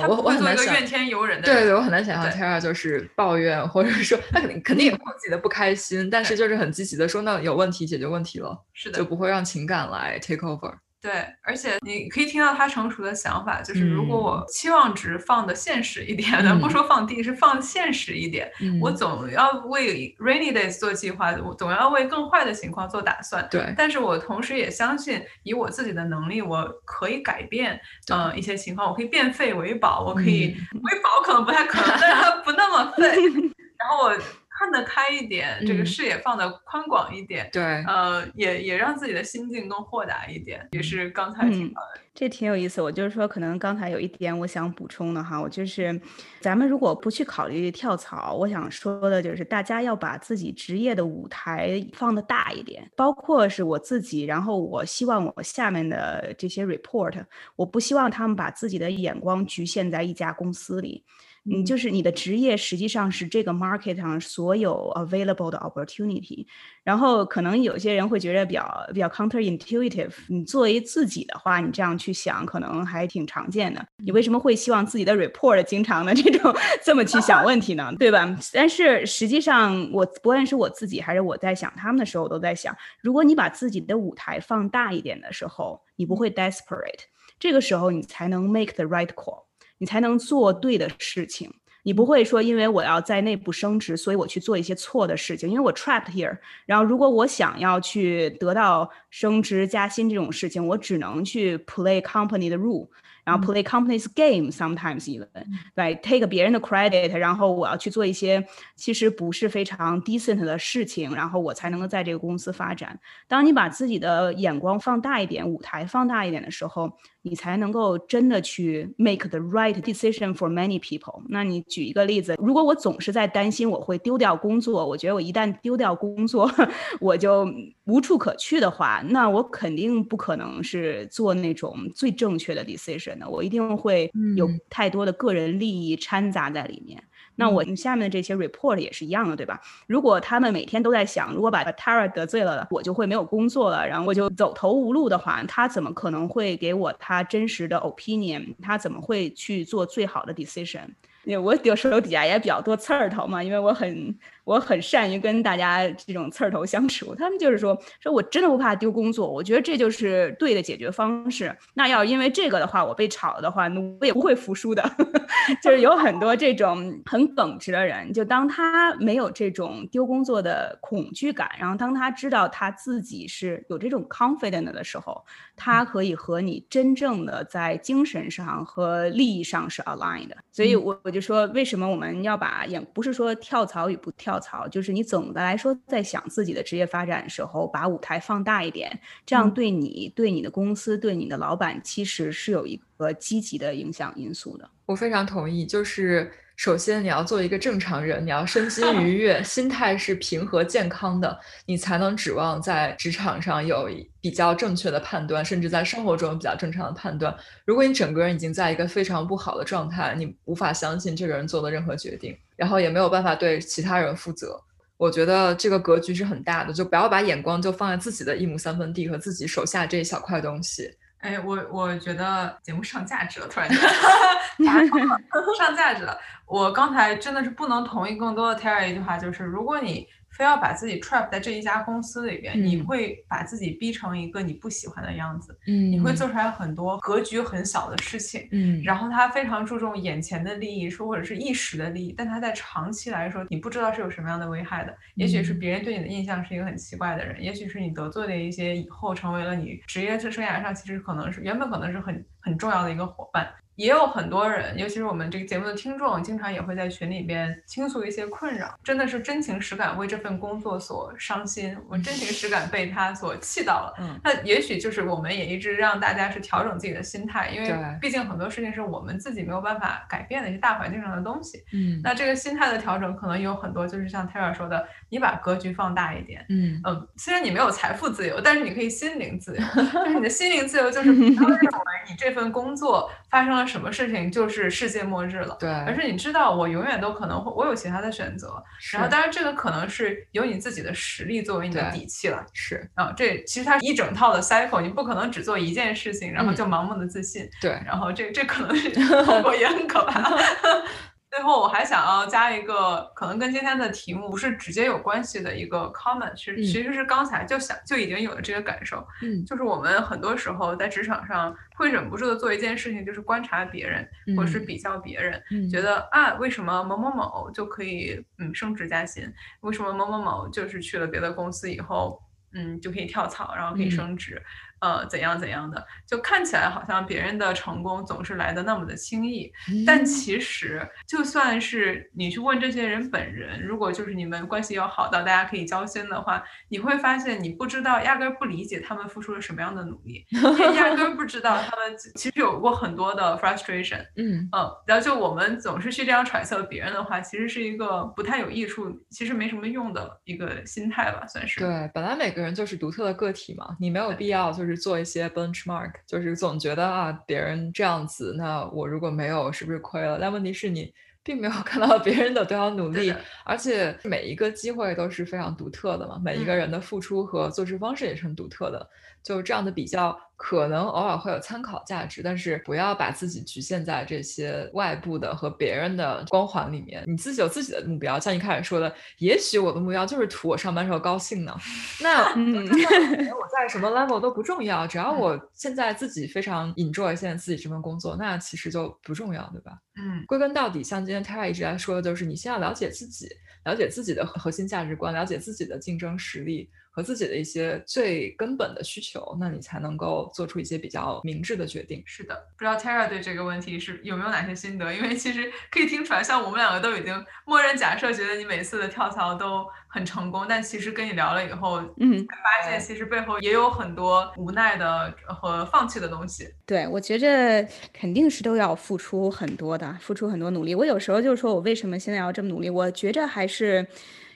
我我很难想，怨天尤人的对对，我很难想象 Tara 就是抱怨，或者说他肯定肯定也会自己的不开心，但是就是很积极的说，那有问题解决问题了，是的，就不会让情感来 take over。对，而且你可以听到他成熟的想法，就是如果我期望值放的现实一点咱，不说放低，是放现实一点，我总要为 rainy days 做计划，我总要为更坏的情况做打算。对，但是我同时也相信，以我自己的能力，我可以改变，嗯，一些情况，我可以变废为宝，我可以为宝可能不太可能，但是它不那么废，<laughs> 然后我。看得开一点，这个视野放得宽广一点，对，呃，也也让自己的心境更豁达一点，也是刚才听到的，这挺有意思。我就是说，可能刚才有一点我想补充的哈，我就是，咱们如果不去考虑跳槽，我想说的就是，大家要把自己职业的舞台放得大一点，包括是我自己，然后我希望我下面的这些 report，我不希望他们把自己的眼光局限在一家公司里。嗯，就是你的职业实际上是这个 market 上所有 available 的 opportunity，然后可能有些人会觉得比较比较 counterintuitive。你作为自己的话，你这样去想可能还挺常见的。你为什么会希望自己的 report 经常的 <laughs> 这种这么去想问题呢？对吧？但是实际上，我不论是我自己还是我在想他们的时候，我都在想，如果你把自己的舞台放大一点的时候，你不会 desperate，这个时候你才能 make the right call。你才能做对的事情，你不会说因为我要在内部升职，所以我去做一些错的事情，因为我 trapped here。然后如果我想要去得到升职加薪这种事情，我只能去 play company 的 rule。然后 play company's game sometimes even，对，take 别人的 credit，然后我要去做一些其实不是非常 decent 的事情，然后我才能够在这个公司发展。当你把自己的眼光放大一点，舞台放大一点的时候。你才能够真的去 make the right decision for many people。那你举一个例子，如果我总是在担心我会丢掉工作，我觉得我一旦丢掉工作，<laughs> 我就无处可去的话，那我肯定不可能是做那种最正确的 decision 的，我一定会有太多的个人利益掺杂在里面。那我下面的这些 report 也是一样的，对吧？如果他们每天都在想，如果把 Tara 得罪了，我就会没有工作了，然后我就走投无路的话，他怎么可能会给我他真实的 opinion？他怎么会去做最好的 decision？因为我有手底下也比较多刺儿头嘛，因为我很。我很善于跟大家这种刺儿头相处，他们就是说说我真的不怕丢工作，我觉得这就是对的解决方式。那要因为这个的话，我被炒的话，我也不会服输的。<laughs> 就是有很多这种很耿直的人，就当他没有这种丢工作的恐惧感，然后当他知道他自己是有这种 confident 的时候，他可以和你真正的在精神上和利益上是 aligned 的。所以，我我就说，为什么我们要把眼不是说跳槽与不跳。跳槽就是你总的来说在想自己的职业发展的时候，把舞台放大一点，这样对你、对你的公司、对你的老板，其实是有一个积极的影响因素的。我非常同意，就是首先你要做一个正常人，你要身心 <laughs> 愉悦，心态是平和健康的，你才能指望在职场上有比较正确的判断，甚至在生活中有比较正常的判断。如果你整个人已经在一个非常不好的状态，你无法相信这个人做的任何决定。然后也没有办法对其他人负责，我觉得这个格局是很大的，就不要把眼光就放在自己的一亩三分地和自己手下这一小块东西。哎，我我觉得节目上价值了，突然间 <laughs> 上价值了。我刚才真的是不能同意更多的 Terry 一句话，就是如果你。非要把自己 trap 在这一家公司里边，你会把自己逼成一个你不喜欢的样子，嗯，你会做出来很多格局很小的事情，嗯，然后他非常注重眼前的利益，说或者是一时的利益，但他在长期来说，你不知道是有什么样的危害的。也许是别人对你的印象是一个很奇怪的人，也许是你得罪了一些以后成为了你职业生涯上其实可能是原本可能是很很重要的一个伙伴。也有很多人，尤其是我们这个节目的听众，经常也会在群里边倾诉一些困扰，真的是真情实感为这份工作所伤心，我真情实感被他所气到了。嗯，那也许就是我们也一直让大家是调整自己的心态，因为毕竟很多事情是我们自己没有办法改变的一些大环境上的东西。嗯，那这个心态的调整可能有很多，就是像泰尔说的，你把格局放大一点。嗯嗯，虽然你没有财富自由，但是你可以心灵自由，<laughs> 就是你的心灵自由就是不要认为你这份工作发生了。什么事情就是世界末日了？对，而是你知道，我永远都可能会，我有其他的选择。然后，当然这个可能是有你自己的实力作为你的底气了。是啊，这其实它一整套的 cycle，你不可能只做一件事情，然后就盲目的自信。对，然后这这可能是后果也很可怕。<laughs> 最后，我还想要加一个可能跟今天的题目不是直接有关系的一个 comment，其实其实是刚才就想就已经有了这个感受，嗯，就是我们很多时候在职场上会忍不住的做一件事情，就是观察别人或者是比较别人，觉得啊，为什么某某某就可以嗯升职加薪，为什么某某某就是去了别的公司以后，嗯就可以跳槽，然后可以升职。呃，怎样怎样的，就看起来好像别人的成功总是来的那么的轻易，但其实就算是你去问这些人本人，如果就是你们关系要好到大家可以交心的话，你会发现你不知道，压根儿不理解他们付出了什么样的努力，<laughs> 也压根儿不知道他们其实有过很多的 frustration。嗯嗯，然后就我们总是去这样揣测别人的话，其实是一个不太有益处，其实没什么用的一个心态吧，算是。对，本来每个人就是独特的个体嘛，你没有必要就。就是做一些 benchmark，就是总觉得啊，别人这样子，那我如果没有，是不是亏了？但问题是你并没有 <laughs> 看到别人的多少努力，而且每一个机会都是非常独特的嘛，每一个人的付出和做事方式也是很独特的，就是这样的比较。可能偶尔会有参考价值，但是不要把自己局限在这些外部的和别人的光环里面。你自己有自己的目标，像一开始说的，也许我的目标就是图我上班时候高兴呢。<laughs> <laughs> 那嗯 <laughs> 我在什么 level 都不重要，只要我现在自己非常 enjoy 现在自己这份工作，那其实就不重要，对吧？嗯，归根到底，像今天 Tara 一直在说的，就是你先要了解自己，了解自己的核心价值观，了解自己的竞争实力。和自己的一些最根本的需求，那你才能够做出一些比较明智的决定。是的，不知道 Tara 对这个问题是有没有哪些心得？因为其实可以听出来，像我们两个都已经默认假设，觉得你每次的跳槽都很成功，但其实跟你聊了以后，嗯，发现其实背后也有很多无奈的和放弃的东西。对，我觉着肯定是都要付出很多的，付出很多努力。我有时候就说我为什么现在要这么努力？我觉着还是。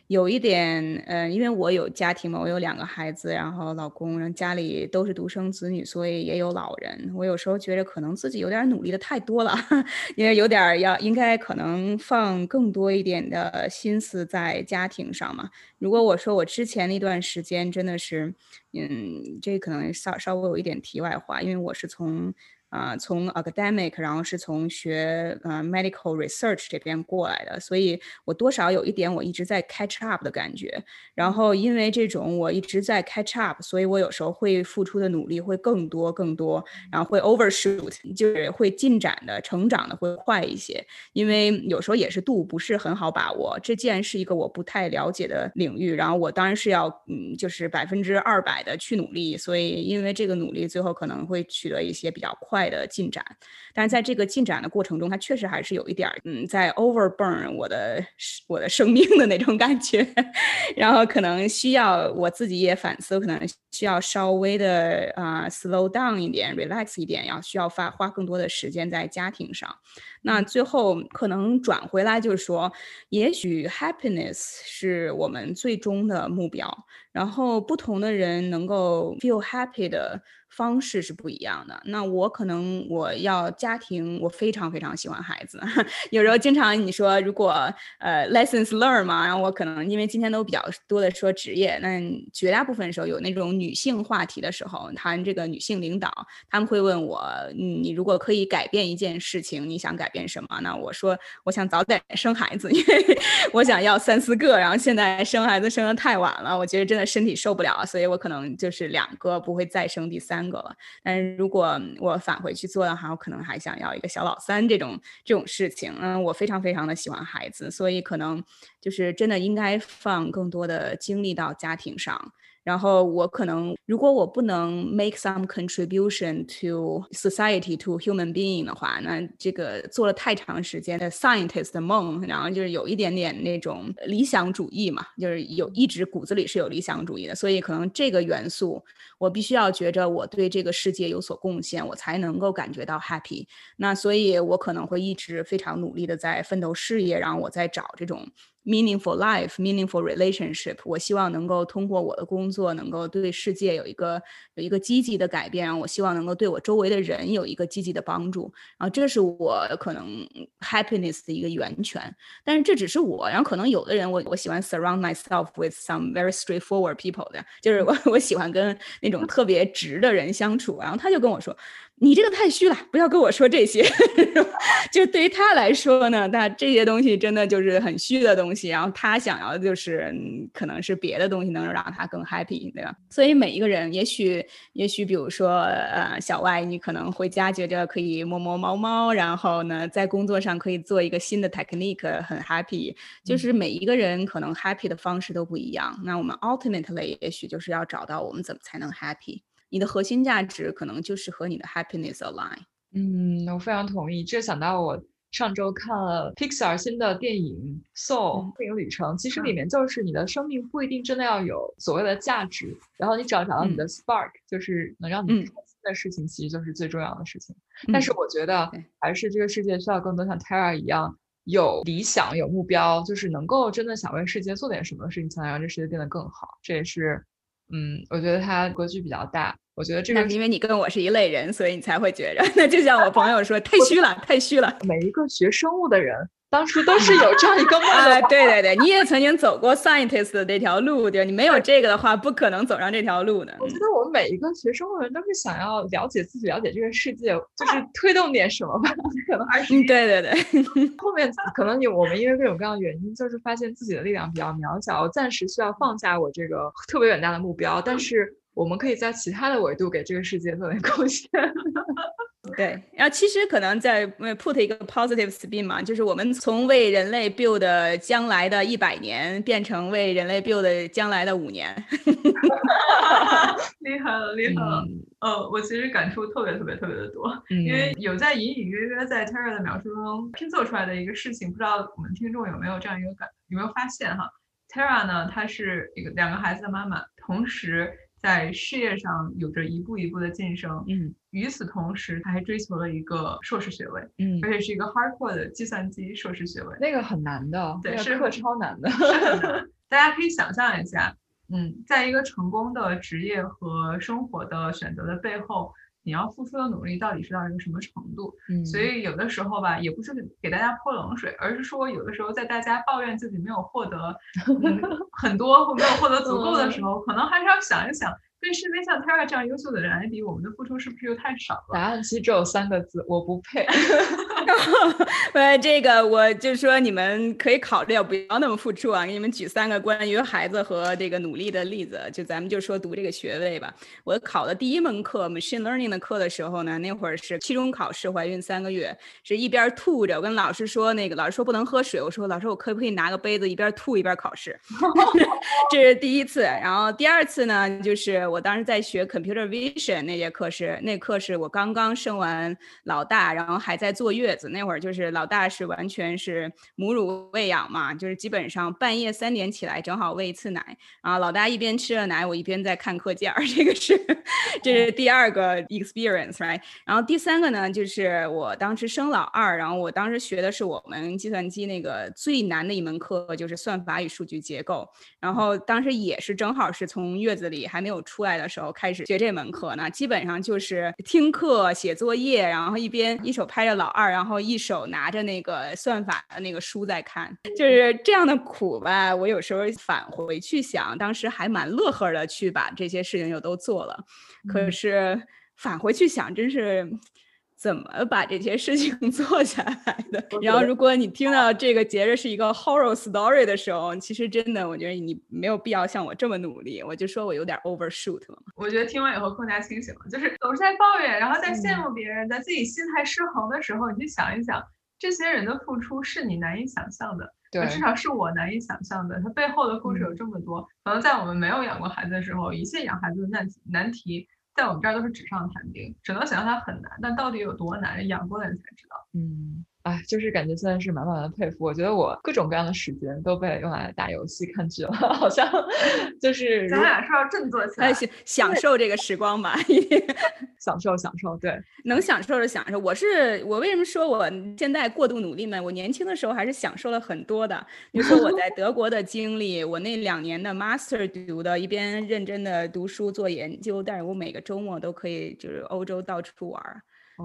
有一点，呃，因为我有家庭嘛，我有两个孩子，然后老公，然后家里都是独生子女，所以也有老人。我有时候觉得可能自己有点努力的太多了，<laughs> 因为有点要应该可能放更多一点的心思在家庭上嘛。如果我说我之前那段时间真的是，嗯，这可能稍稍微有一点题外话，因为我是从。啊，从 academic，然后是从学呃 medical research 这边过来的，所以我多少有一点我一直在 catch up 的感觉。然后因为这种我一直在 catch up，所以我有时候会付出的努力会更多更多，然后会 overshoot，就是会进展的、成长的会快一些。因为有时候也是度不是很好把握。这既然是一个我不太了解的领域，然后我当然是要嗯，就是百分之二百的去努力。所以因为这个努力，最后可能会取得一些比较快。快的进展，但是在这个进展的过程中，它确实还是有一点儿，嗯，在 overburn 我的我的生命的那种感觉，<laughs> 然后可能需要我自己也反思，可能需要稍微的啊 slow down 一点，relax 一点，要需要发花更多的时间在家庭上。那最后可能转回来就是说，也许 happiness 是我们最终的目标，然后不同的人能够 feel happy 的。方式是不一样的。那我可能我要家庭，我非常非常喜欢孩子。<laughs> 有时候经常你说，如果呃 lessons learn 嘛，然后我可能因为今天都比较多的说职业，那绝大部分时候有那种女性话题的时候，谈这个女性领导，他们会问我，你如果可以改变一件事情，你想改变什么？那我说，我想早点 <laughs> 生孩子，因为 <laughs> 我想要三四个，然后现在生孩子生的太晚了，我觉得真的身体受不了，所以我可能就是两个，不会再生第三。了，但是如果我返回去做的话，我可能还想要一个小老三这种这种事情。嗯，我非常非常的喜欢孩子，所以可能就是真的应该放更多的精力到家庭上。然后我可能，如果我不能 make some contribution to society to human being 的话，那这个做了太长时间的 scientist 的梦，然后就是有一点点那种理想主义嘛，就是有一直骨子里是有理想主义的，所以可能这个元素我必须要觉着我对这个世界有所贡献，我才能够感觉到 happy。那所以我可能会一直非常努力的在奋斗事业，然后我在找这种。Meaningful life, meaningful relationship。我希望能够通过我的工作，能够对世界有一个有一个积极的改变。我希望能够对我周围的人有一个积极的帮助。然后这是我可能 happiness 的一个源泉。但是这只是我。然后可能有的人，我我喜欢 surround myself with some very straightforward people 的，就是我 <laughs> 我喜欢跟那种特别直的人相处。然后他就跟我说。你这个太虚了，不要跟我说这些。<laughs> 就对于他来说呢，那这些东西真的就是很虚的东西。然后他想要的就是，可能是别的东西能让他更 happy，对吧？所以每一个人，也许，也许，比如说，呃，小外，你可能回家觉得可以摸摸猫猫，然后呢，在工作上可以做一个新的 technique，很 happy。就是每一个人可能 happy 的方式都不一样。那我们 ultimately 也许就是要找到我们怎么才能 happy。你的核心价值可能就是和你的 happiness align。嗯，我非常同意。这想到我上周看了 Pixar 新的电影《Soul 电影旅程》，其实里面就是你的生命不一定真的要有所谓的价值，然后你只要找到你的 spark，就是能让你开心的事情，其实就是最重要的事情。但是我觉得还是这个世界需要更多像 Tara 一样有理想、有目标，就是能够真的想为世界做点什么事情，才能让这世界变得更好。这也是。嗯，我觉得他格局比较大。我觉得这个因为你跟我是一类人，所以你才会觉着。<laughs> 那就像我朋友说，太虚了，太虚了。每一个学生物的人。当初都是有这样一个梦的，<laughs> 对对对，你也曾经走过 scientist 的这条路，对？你没有这个的话，不可能走上这条路的。我觉得我们每一个学生的人都是想要了解自己，了解这个世界，就是 <laughs> 推动点什么吧。<laughs> 可能还是对对对。后面可能你我们因为各种各样的原因，就是发现自己的力量比较渺小，暂时需要放下我这个特别远大的目标，但是我们可以在其他的维度给这个世界做点贡献。对，然后其实可能在 put 一个 positive spin 嘛，就是我们从为人类 build 将来的一百年，变成为人类 build 将来的五年。<laughs> 厉害了，厉害了。呃，我其实感触特别特别特别的多，因为有在隐隐约约在 Tara 的描述中拼凑出来的一个事情，不知道我们听众有没有这样一个感，有没有发现哈？Tara 呢，她是一个两个孩子的妈妈，同时。在事业上有着一步一步的晋升，嗯，与此同时，他还追求了一个硕士学位，嗯，而且是一个 hardcore 的计算机硕士学位，那个很难的，对，是课超难的，大家可以想象一下，嗯，在一个成功的职业和生活的选择的背后。你要付出的努力到底是到一个什么程度？嗯，所以有的时候吧，也不是给大家泼冷水，而是说有的时候在大家抱怨自己没有获得很多或没有获得足够的时候，可能还是要想一想。跟身边像 Tara 这样优秀的人来比，我们的付出是不是又太少了？答案其实只有三个字：我不配。<laughs> 呃，这个我就说你们可以考虑，不要那么付出啊。给你们举三个关于孩子和这个努力的例子。就咱们就说读这个学位吧。我考的第一门课 machine learning 的课的时候呢，那会儿是期中考试，怀孕三个月，是一边吐着，我跟老师说，那个老师说不能喝水，我说老师我可不可以拿个杯子一边吐一边考试？<laughs> <laughs> 这是第一次。然后第二次呢，就是。我当时在学 computer vision 那节课是那课是我刚刚生完老大，然后还在坐月子那会儿，就是老大是完全是母乳喂养嘛，就是基本上半夜三点起来正好喂一次奶，然后老大一边吃着奶，我一边在看课件儿，这个是这是第二个 experience，right？然后第三个呢，就是我当时生老二，然后我当时学的是我们计算机那个最难的一门课，就是算法与数据结构，然后当时也是正好是从月子里还没有出。出来的时候开始学这门课呢，基本上就是听课、写作业，然后一边一手拍着老二，然后一手拿着那个算法的那个书在看，就是这样的苦吧。我有时候返回去想，当时还蛮乐呵的，去把这些事情又都做了。可是返回去想，真是。怎么把这些事情 <laughs> 做下来的？然后，如果你听到这个节日是一个 horror story 的时候，其实真的，我觉得你没有必要像我这么努力。我就说我有点 overshoot 了。我觉得听完以后更加清醒了，就是总是在抱怨，然后在羡慕别人，在自己心态失衡的时候，你去想一想，这些人的付出是你难以想象的，对，至少是我难以想象的。他背后的故事有这么多，可能在我们没有养过孩子的时候，一切养孩子的难难题。在我们这儿都是纸上谈兵，只能想象它很难，但到底有多难，养过的人才知道。嗯。哎，就是感觉现在是满满的佩服。我觉得我各种各样的时间都被用来打游戏、看剧了，<laughs> 好像就是咱俩是要振作起来，享享受这个时光吧，<laughs> 享受享受，对，能享受就享受。我是我为什么说我现在过度努力呢？我年轻的时候还是享受了很多的。比如说我在德国的经历，我那两年的 master 读的，一边认真的读书做研究，但是我每个周末都可以就是欧洲到处玩。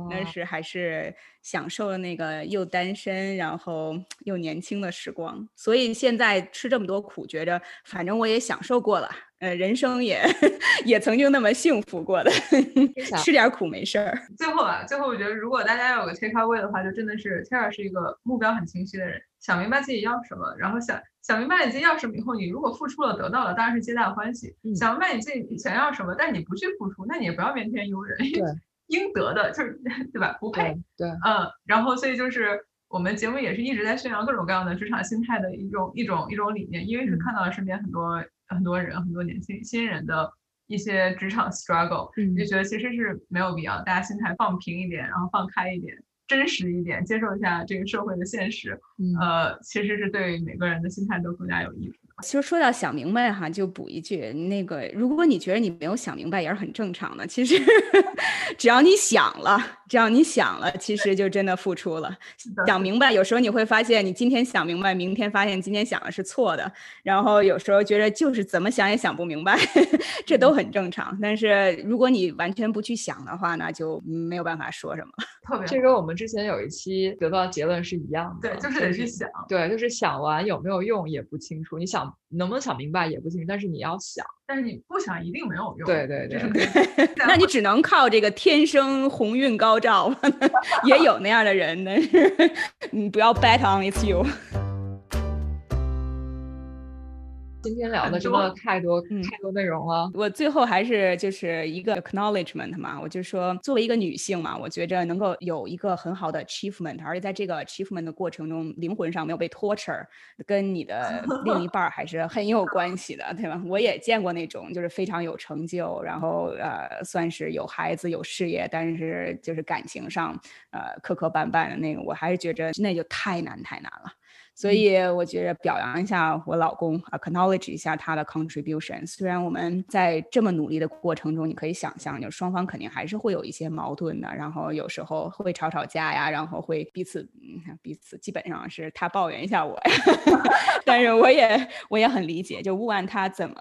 那是还是享受了那个又单身然后 <smacks lips> 又年轻的时光，所以现在吃这么多苦，觉着反正我也享受过了，呃，人生也 <laughs> 也曾经那么幸福过的，<laughs> 吃点苦没事儿。最后啊，最后我觉得如果大家有个 take away 的话，就真的是 Tara 是一个目标很清晰的人，想明白自己要什么，然后想想明白你自己要什么以后，你如果付出了得到了，当然是皆大欢喜。想明白你自己想要什么，但你不去付出，那你也不要怨天尤人。对。<laughs> 应得的，就是 <laughs> 对吧？不配，对，嗯，然后所以就是我们节目也是一直在宣扬各种各样的职场心态的一种一种一种理念，因为是看到了身边很多很多人很多年轻新人的一些职场 struggle，就觉得其实是没有必要，大家心态放平一点，然后放开一点，真实一点，接受一下这个社会的现实，呃，其实是对每个人的心态都更加有益处。其实说到想明白哈，就补一句，那个如果你觉得你没有想明白，也是很正常的。其实 <laughs> 只要你想了，只要你想了，其实就真的付出了。想明白，有时候你会发现，你今天想明白，明天发现今天想的是错的。然后有时候觉得就是怎么想也想不明白，<laughs> 这都很正常。但是如果你完全不去想的话，那就没有办法说什么。<laughs> 特别，这跟我们之前有一期得到的结论是一样的。对，就是得去想。对，就是想完有没有用也不清楚。你想。能不能想明白也不行，但是你要想，但是你不想一定没有用。对对对，<laughs> 那你只能靠这个天生鸿运高照，<laughs> 也有那样的人，但是 <laughs> 你不要 bet on it's you。今天聊的真的太多太多内容了。我最后还是就是一个 acknowledgement 嘛，我就说作为一个女性嘛，我觉着能够有一个很好的 achievement，而且在这个 achievement 的过程中，灵魂上没有被 torture，跟你的另一半还是很有关系的，对吧？我也见过那种就是非常有成就，然后呃算是有孩子有事业，但是就是感情上呃磕磕绊绊的那个，我还是觉着那就太难太难了。所以我觉得表扬一下我老公，acknowledge 一下他的 contribution。虽然我们在这么努力的过程中，你可以想象，就双方肯定还是会有一些矛盾的，然后有时候会吵吵架呀，然后会彼此，嗯，彼此基本上是他抱怨一下我，<laughs> 但是我也我也很理解，就不管他怎么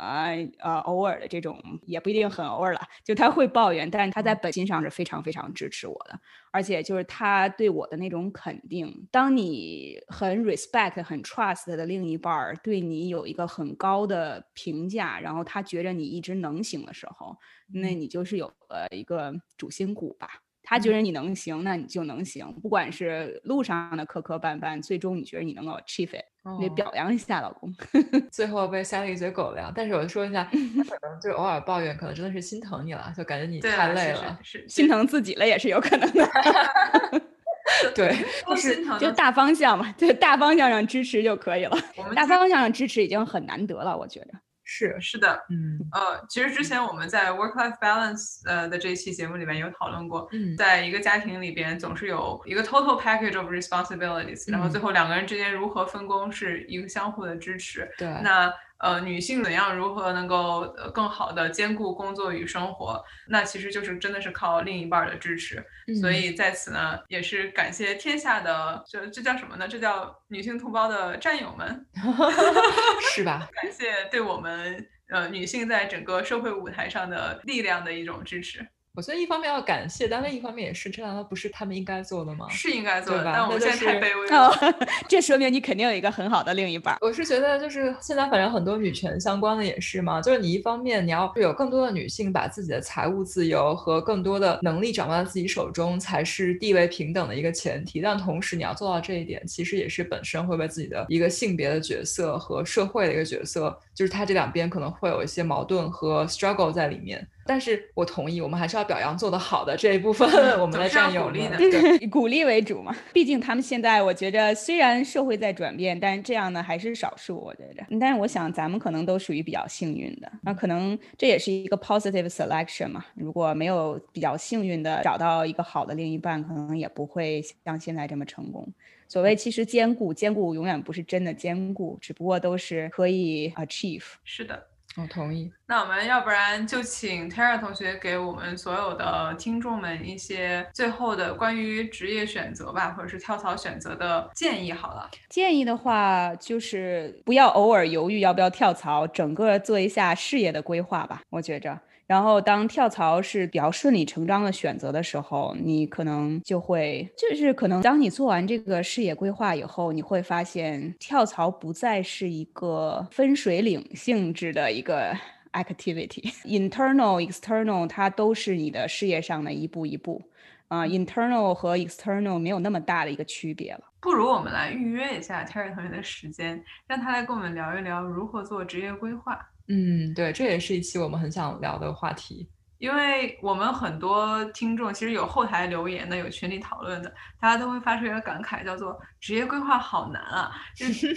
呃偶尔的这种也不一定很偶尔了，就他会抱怨，但是他在本心上是非常非常支持我的。而且就是他对我的那种肯定，当你很 respect、很 trust 的另一半儿对你有一个很高的评价，然后他觉着你一直能行的时候，那你就是有了一个主心骨吧。他觉得你能行，那你就能行。不管是路上的磕磕绊绊，最终你觉得你能够 achieve it，得表扬一下老公。<laughs> 最后被塞了一嘴狗粮，但是我说一下，<laughs> 他可能就是偶尔抱怨，可能真的是心疼你了，就感觉你太累了，是心疼自己了也是有可能的。<laughs> 对，就是就大方向嘛，就大方向上支持就可以了。大方向上支持已经很难得了，我觉得。是是的，嗯呃，其实之前我们在 work life balance 呃的这一期节目里面有讨论过，在一个家庭里边总是有一个 total package of responsibilities，然后最后两个人之间如何分工是一个相互的支持。对，那。呃，女性怎样如何能够更好的兼顾工作与生活？那其实就是真的是靠另一半的支持。所以在此呢，也是感谢天下的这这叫什么呢？这叫女性同胞的战友们 <laughs> <laughs> 是吧？感谢对我们呃女性在整个社会舞台上的力量的一种支持。我觉得一方面要感谢，但另一方面也是，这难道不是他们应该做的吗？是应该做的，但我们现在太卑微了。<laughs> 这说明你肯定有一个很好的另一半。我是觉得，就是现在反正很多女权相关的也是嘛，就是你一方面你要有更多的女性把自己的财务自由和更多的能力掌握在自己手中，才是地位平等的一个前提。但同时你要做到这一点，其实也是本身会被自己的一个性别的角色和社会的一个角色，就是它这两边可能会有一些矛盾和 struggle 在里面。但是我同意，我们还是要表扬做得好的这一部分，我们的战友们，对，<laughs> 鼓励为主嘛。毕竟他们现在，我觉着虽然社会在转变，但是这样呢还是少数，我觉着。但是我想咱们可能都属于比较幸运的，那可能这也是一个 positive selection 嘛。如果没有比较幸运的找到一个好的另一半，可能也不会像现在这么成功。所谓其实兼顾，兼顾永远不是真的兼顾，只不过都是可以 achieve。是的。我同意。那我们要不然就请 Tara 同学给我们所有的听众们一些最后的关于职业选择吧，或者是跳槽选择的建议。好了，建议的话就是不要偶尔犹豫要不要跳槽，整个做一下事业的规划吧。我觉着。然后，当跳槽是比较顺理成章的选择的时候，你可能就会，就是可能当你做完这个事业规划以后，你会发现跳槽不再是一个分水岭性质的一个 <laughs> activity，internal、external 它都是你的事业上的一步一步，啊，internal 和 external 没有那么大的一个区别了。不如我们来预约一下 Terry 同学的时间，让他来跟我们聊一聊如何做职业规划。嗯，对，这也是一期我们很想聊的话题。因为我们很多听众其实有后台留言的，有群里讨论的，大家都会发出一个感慨，叫做职业规划好难啊！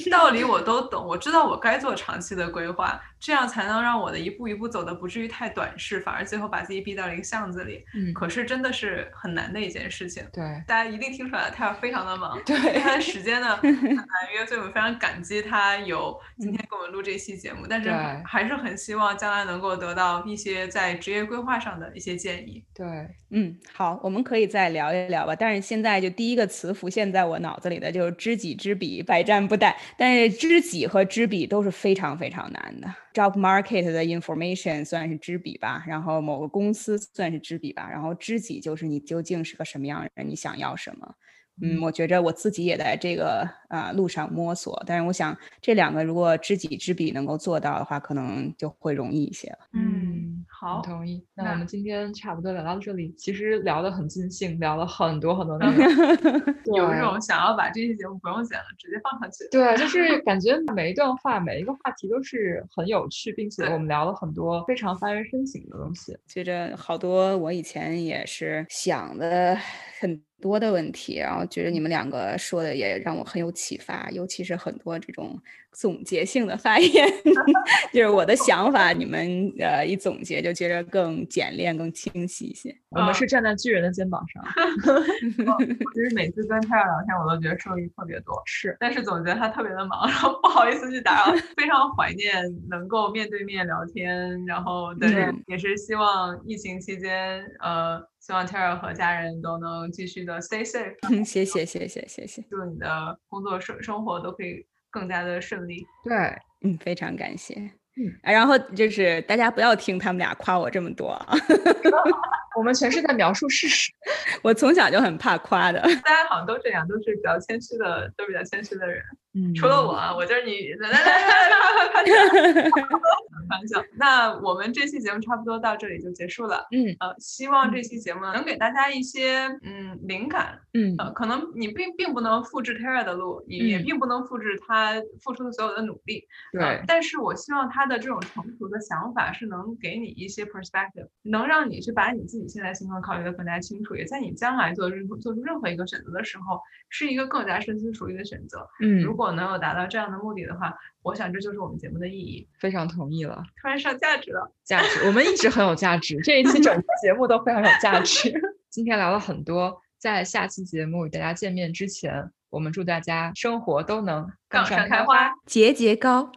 道理我都懂，我知道我该做长期的规划，这样才能让我的一步一步走的不至于太短视，反而最后把自己逼到了一个巷子里。嗯，可是真的是很难的一件事情。对，大家一定听出来，他非常的忙，对他的时间呢 <laughs> 很难约，所以我们非常感激他有今天给我们录这期节目，但是还是很希望将来能够得到一些在职业规划上的一些建议。对，嗯，好，我们可以再聊一聊吧。但是现在就第一个词浮现在我脑子里的就是知己知彼，百战不殆。但是知己和知彼都是非常非常难的。Job market 的 information 算是知彼吧，然后某个公司算是知彼吧，然后知己就是你究竟是个什么样的人，你想要什么。嗯，我觉着我自己也在这个啊路上摸索，但是我想这两个如果知己知彼能够做到的话，可能就会容易一些了。嗯。好，同意。那我们今天差不多聊到这里，其实聊得很尽兴，聊了很多很多内容，<laughs> 有一种想要把这期节目不用剪了，直接放上去。对，就是感觉每一段话、每一个话题都是很有趣，并且我们聊了很多非常发人深省的东西。<laughs> 觉着好多我以前也是想的很。多的问题，然后觉得你们两个说的也让我很有启发，尤其是很多这种总结性的发言，<laughs> 就是我的想法，你们呃一总结就觉得更简练、更清晰一些。我们是站在巨人的肩膀上。<laughs> 其实每次跟泰尔聊天，我都觉得受益特别多。是，但是总觉得他特别的忙，然后不好意思去打扰。非常怀念能够面对面聊天，然后但是也是希望疫情期间，呃。希望 Tara 和家人都能继续的 stay safe。谢谢谢谢谢谢，祝你的工作生生活都可以更加的顺利。对，嗯，非常感谢。嗯，然后就是大家不要听他们俩夸我这么多啊。<laughs> 我们全是在描述事实。我从小就很怕夸的，大家好像都这样，都是比较谦虚的，都比较谦虚的人。嗯，除了我，我就是你。来来来来，开开玩笑。那我们这期节目差不多到这里就结束了。嗯，呃，希望这期节目能给大家一些嗯灵感。嗯，呃，可能你并并不能复制 Tara 的路，你也并不能复制他付出的所有的努力。对。但是我希望他的这种成熟的想法是能给你一些 perspective，能让你去把你自己。现在情况考虑的更加清楚，也在你将来做任做出任何一个选择的时候，是一个更加深思熟虑的选择。嗯，如果能有达到这样的目的的话，我想这就是我们节目的意义。非常同意了，突然上价值了，价值，我们一直很有价值，这一期整期节目都非常有价值。<laughs> 今天聊了很多，在下期节目与大家见面之前，我们祝大家生活都能杠上开花，节节高。